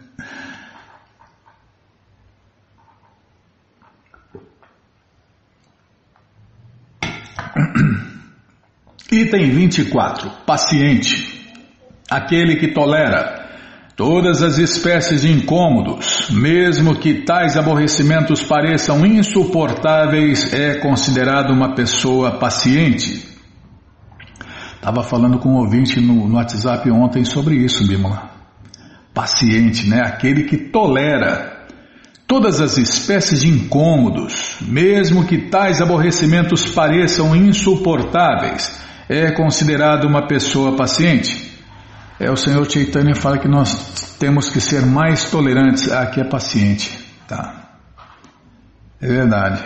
Item 24. Paciente. Aquele que tolera Todas as espécies de incômodos, mesmo que tais aborrecimentos pareçam insuportáveis, é considerado uma pessoa paciente. Estava falando com um ouvinte no, no WhatsApp ontem sobre isso, Bímola. Paciente, né? Aquele que tolera todas as espécies de incômodos, mesmo que tais aborrecimentos pareçam insuportáveis, é considerado uma pessoa paciente. É, o Senhor Chaitanya fala que nós temos que ser mais tolerantes. Aqui é paciente. Tá. É verdade.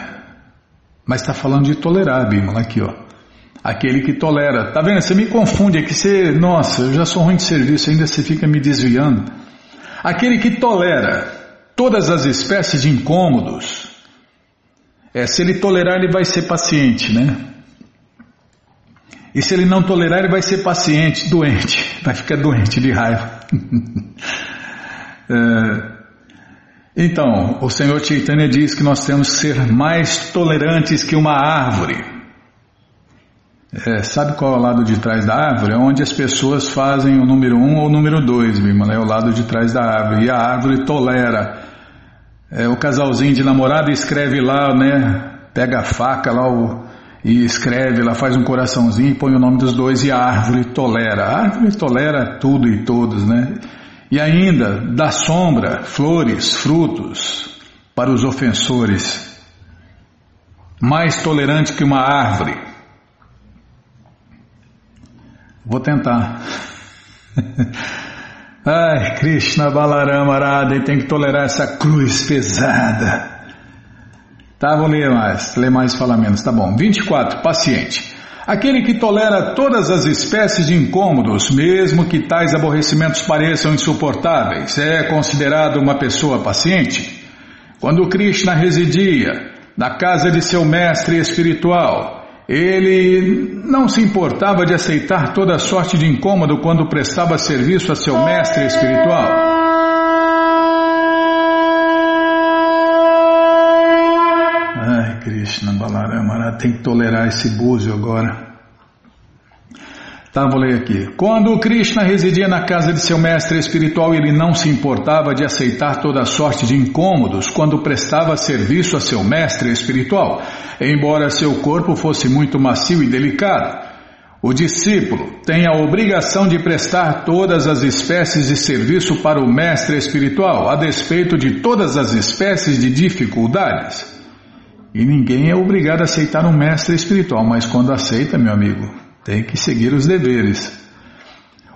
Mas está falando de tolerar, Bimala, aqui, ó. Aquele que tolera. Tá vendo? Você me confunde aqui. Você, nossa, eu já sou ruim de serviço, ainda você fica me desviando. Aquele que tolera todas as espécies de incômodos. É, se ele tolerar, ele vai ser paciente, né? E se ele não tolerar, ele vai ser paciente, doente, vai ficar doente de raiva. é, então, o Senhor Chaitanya diz que nós temos que ser mais tolerantes que uma árvore. É, sabe qual é o lado de trás da árvore? É onde as pessoas fazem o número um ou o número dois, Bimala, é o lado de trás da árvore. E a árvore tolera. É, o casalzinho de namorado escreve lá, né? Pega a faca lá, o, e escreve, ela faz um coraçãozinho e põe o nome dos dois e a árvore tolera. A árvore tolera tudo e todos, né? E ainda dá sombra, flores, frutos para os ofensores. Mais tolerante que uma árvore. Vou tentar. Ai, Krishna Balarama Arada, tem que tolerar essa cruz pesada. Tá, vou ler mais, ler mais falar menos, tá bom. 24. Paciente. Aquele que tolera todas as espécies de incômodos, mesmo que tais aborrecimentos pareçam insuportáveis, é considerado uma pessoa paciente? Quando Krishna residia na casa de seu mestre espiritual, ele não se importava de aceitar toda sorte de incômodo quando prestava serviço a seu mestre espiritual. Krishna Balarama tem que tolerar esse búzio agora. Tá, vou ler aqui. Quando Krishna residia na casa de seu mestre espiritual, ele não se importava de aceitar toda sorte de incômodos quando prestava serviço a seu mestre espiritual, embora seu corpo fosse muito macio e delicado. O discípulo tem a obrigação de prestar todas as espécies de serviço para o mestre espiritual, a despeito de todas as espécies de dificuldades. E ninguém é obrigado a aceitar um mestre espiritual, mas quando aceita, meu amigo, tem que seguir os deveres.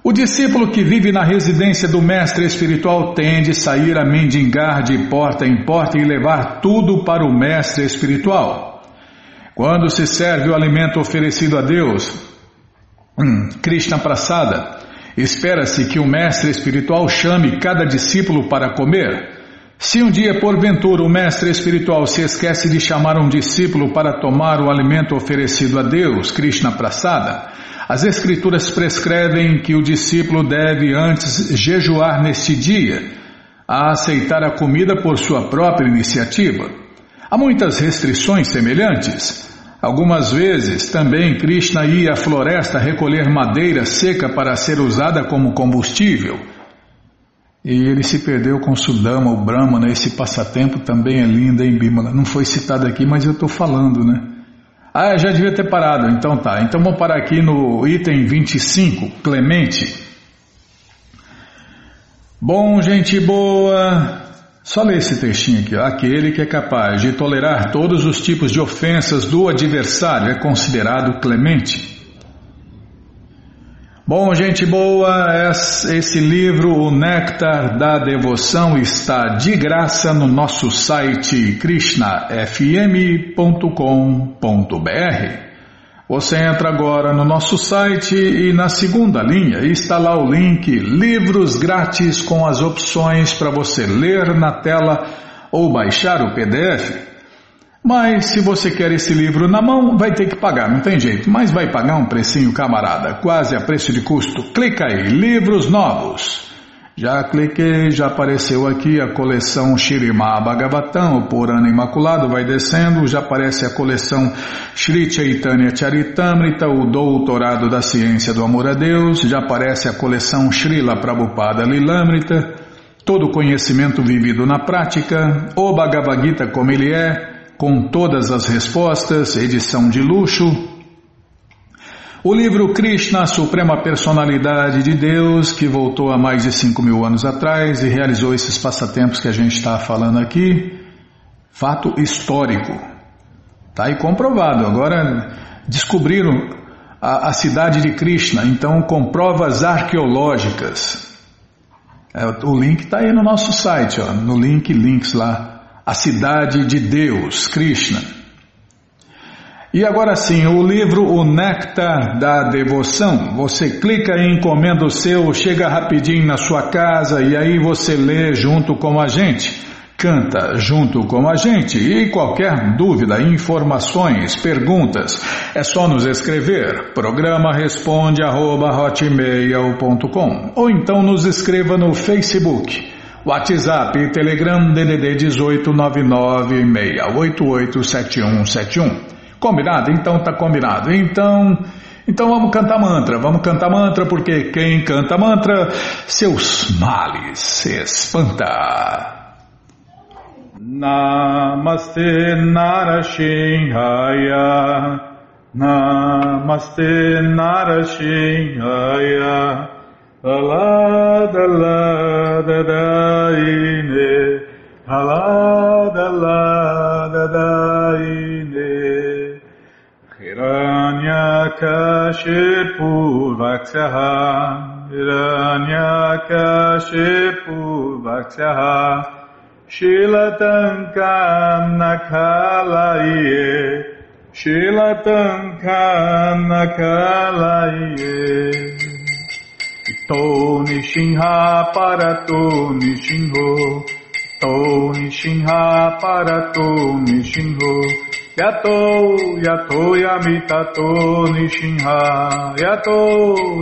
O discípulo que vive na residência do mestre espiritual tende a sair a mendigar de porta em porta e levar tudo para o mestre espiritual. Quando se serve o alimento oferecido a Deus, hum, Krishna Prasada, Espera-se que o mestre espiritual chame cada discípulo para comer. Se um dia, porventura, o mestre espiritual se esquece de chamar um discípulo para tomar o alimento oferecido a Deus, Krishna Prasada, as escrituras prescrevem que o discípulo deve antes jejuar neste dia, a aceitar a comida por sua própria iniciativa. Há muitas restrições semelhantes. Algumas vezes também Krishna ia à floresta recolher madeira seca para ser usada como combustível. E ele se perdeu com Sudama, o Brahmana, esse passatempo também é lindo, hein, Bimala? Não foi citado aqui, mas eu estou falando, né? Ah, já devia ter parado, então tá. Então vamos parar aqui no item 25, Clemente. Bom, gente boa, só ler esse textinho aqui. Aquele que é capaz de tolerar todos os tipos de ofensas do adversário é considerado clemente. Bom, gente boa, esse livro, O Néctar da Devoção, está de graça no nosso site krishnafm.com.br. Você entra agora no nosso site e na segunda linha está lá o link Livros Grátis com as opções para você ler na tela ou baixar o PDF. Mas se você quer esse livro na mão, vai ter que pagar, não tem jeito. Mas vai pagar um precinho, camarada, quase a preço de custo. Clica aí, livros novos. Já cliquei, já apareceu aqui a coleção Shirima Bhagavatam, o Purana Imaculado, vai descendo, já aparece a coleção Sri Chaitanya Charitamrita, o Doutorado da Ciência do Amor a Deus, já aparece a coleção Srila Prabhupada Lilamrita, todo conhecimento vivido na prática, o Bhagavad Gita como ele é, com todas as respostas, edição de luxo. O livro Krishna, a Suprema Personalidade de Deus, que voltou há mais de 5 mil anos atrás e realizou esses passatempos que a gente está falando aqui. Fato histórico. Está aí comprovado. Agora descobriram a, a cidade de Krishna, então com provas arqueológicas. É, o link está aí no nosso site, ó, no link, links lá a cidade de Deus, Krishna. E agora sim, o livro O Néctar da Devoção. Você clica em encomenda o seu, chega rapidinho na sua casa e aí você lê junto com a gente. Canta junto com a gente e qualquer dúvida, informações, perguntas, é só nos escrever. Programa responde arroba, ou então nos escreva no Facebook WhatsApp e Telegram DDD 18996887171. Combinado? Então tá combinado. Então, então vamos cantar mantra. Vamos cantar mantra porque quem canta mantra, seus males se espanta. Namaste Narashinhaya Namaste Narashinhaya Alada lada daine, alada lada daine, Hiranya kashipu vaksyaha, Hiranya kashipu vaksyaha, Shilatankam nakalaye, Shilatankam nakalaye. To Nishinha Parato Nishinho To Nishinha Parato Nishinho Yato Yato Yamitato Nishinha Yato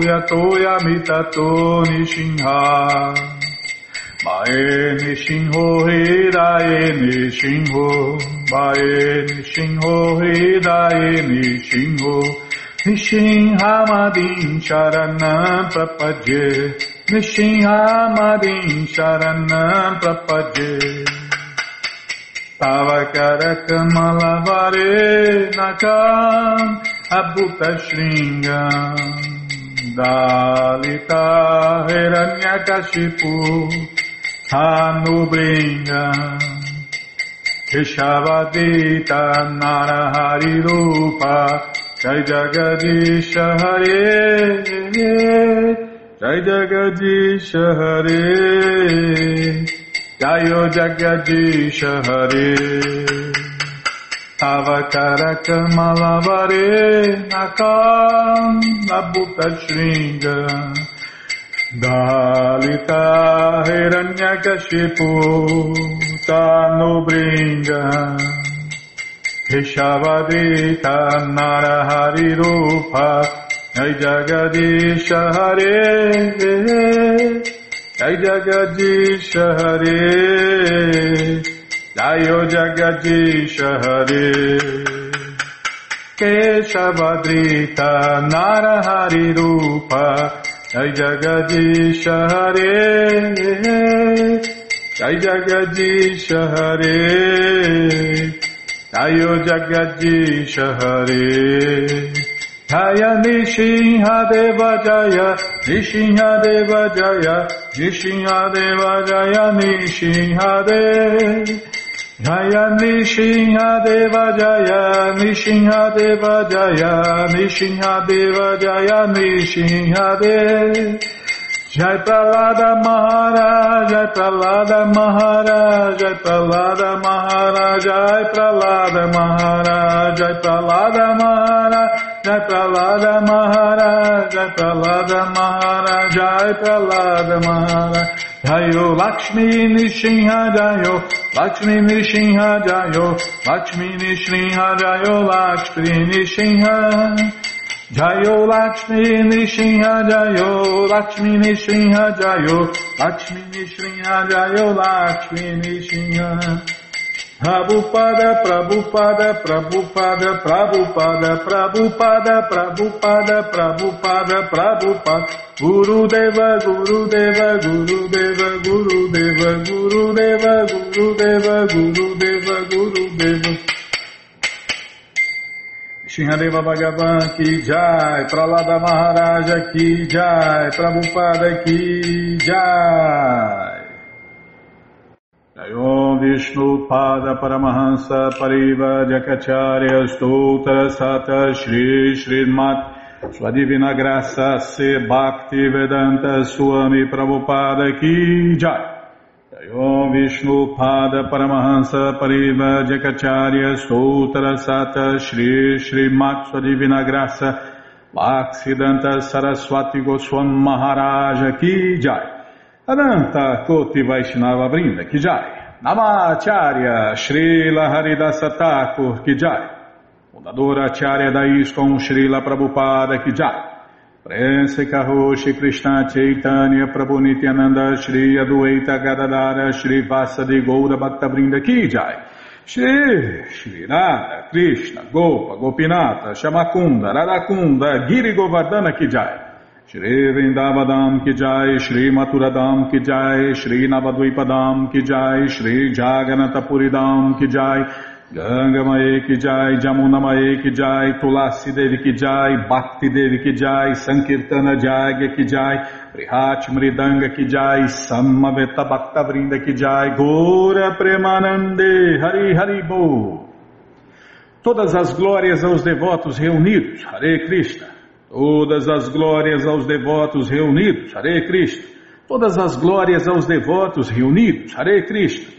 Yato Yamitato Nishinha Mae Nishinho Hidae Nishinho Mae Nishinho Hidae Nishinho नृसिंहामदीं शरण प्रपद्ये। नृसिंहामदीं शरण प्रपद्ये। तव करकमलवरे नकाम् श्रृंग दालिता हिरण्यकशिपु हानुभृङ्गा ऋषवदीता नरहरिरूपा Jai Jagadish Hare Jai Jagadish Hare Jayo Jagadish Hare Avakara Kamalavare Nakam Nabuta Shringa Dalita Hiranyakashipu Tanu Keshavadita Narahari Rupa Jai Jagadisha Hare Jai Jagadisha Hare Jai Jagadisha Hare Keshavadita Narahari Rupa Jai Jagadisha Hare Jai Jagadisha Jayo Jagadish Hare Jaya Nishinha Deva Jaya Nishinha Deva Jaya Nishinha Deva Jaya Nishinha Deva Jaya Nishinha Deva Jaya Nishinha Deva Jaya Nishinha Deva Jaya Nishinha Deva Jai Pralada Maharaj, Jai Pralada Maharaj, Jai Pralada Maharaj, Jai Pralada Maharaj, Jai Pralada Maharaj, Jai Pralada Maharaj, Jai Pralada Maharaj, Jai Pralada Maharaj. Jayo Lakshmi Nishinha Jayo Lakshmi Nishinha Jayo Lakshmi Nishinha Jayo Lakshmi Nishinha Jayo Lakshmi Nishinha Jayo Lakshmi Nishinha Jayo Lakshmi Nishinha Jayo Lakshmi Nishinha. Prabhupada, Prabhupada, Prabhupada, Prabhupada, Prabhupada, Prabhupada, Prabhupada, Prabhupada, Guru Deva, Guru Deva, Guru Deva, Guru Deva, Shinhadeva Bhagavan ki jai, Pralada Maharaja ki jai, Prabhupada ki jai. Om Vishnu Pada Paramahansa Pariva Jakacharya Stoutra Sata Shri Srimat Sua Divina Graça Se Bhakti Vedanta Swami Prabhupada Ki Jai Om Vishnu Pada Paramahansa Pariva Jakacharya Stoutra Sata Shri Srimat Sua Divina Graça Bhaksidanta Saraswati Goswam Maharaja Ki Jai. Ananta Koti Vaishnava Brinda Ki Jai. Namacharya Srila Haridasa Thakur Kijai, fundadora Acharya da ISKCON Srila Prabhupada Kijai, Prense Karoshi Krishna Chaitanya Prabhu Nityananda Shri Adueita Gadadara Shri Vasadi Goura Bhaktavrinda Kijai, Shri Shri Radha Krishna Gopa Gopinata Shamakunda Radakunda Giri Govardhana Kijai, Shri Vrindavadam ki jai, Shri Maturadam ki jai, Shri Navadvipadam ki jai, Shri Jaganatapuridam ki jai, Ganga Mae ki jai, Jamuna Mae ki jai, Tulasi Devi ki jai, Bhakti Devi ki jai, Sankirtana Jagya ki jai, Prihat Mridanga ki jai, Samaveta Bhakta Vrinda ki jai, Gora Premanande, Hari Hari Bo. Todas as glórias aos devotos reunidos, Hare Krishna. Todas as glórias aos devotos reunidos, Hare Krishna. Todas as glórias aos devotos reunidos, Hare Krishna.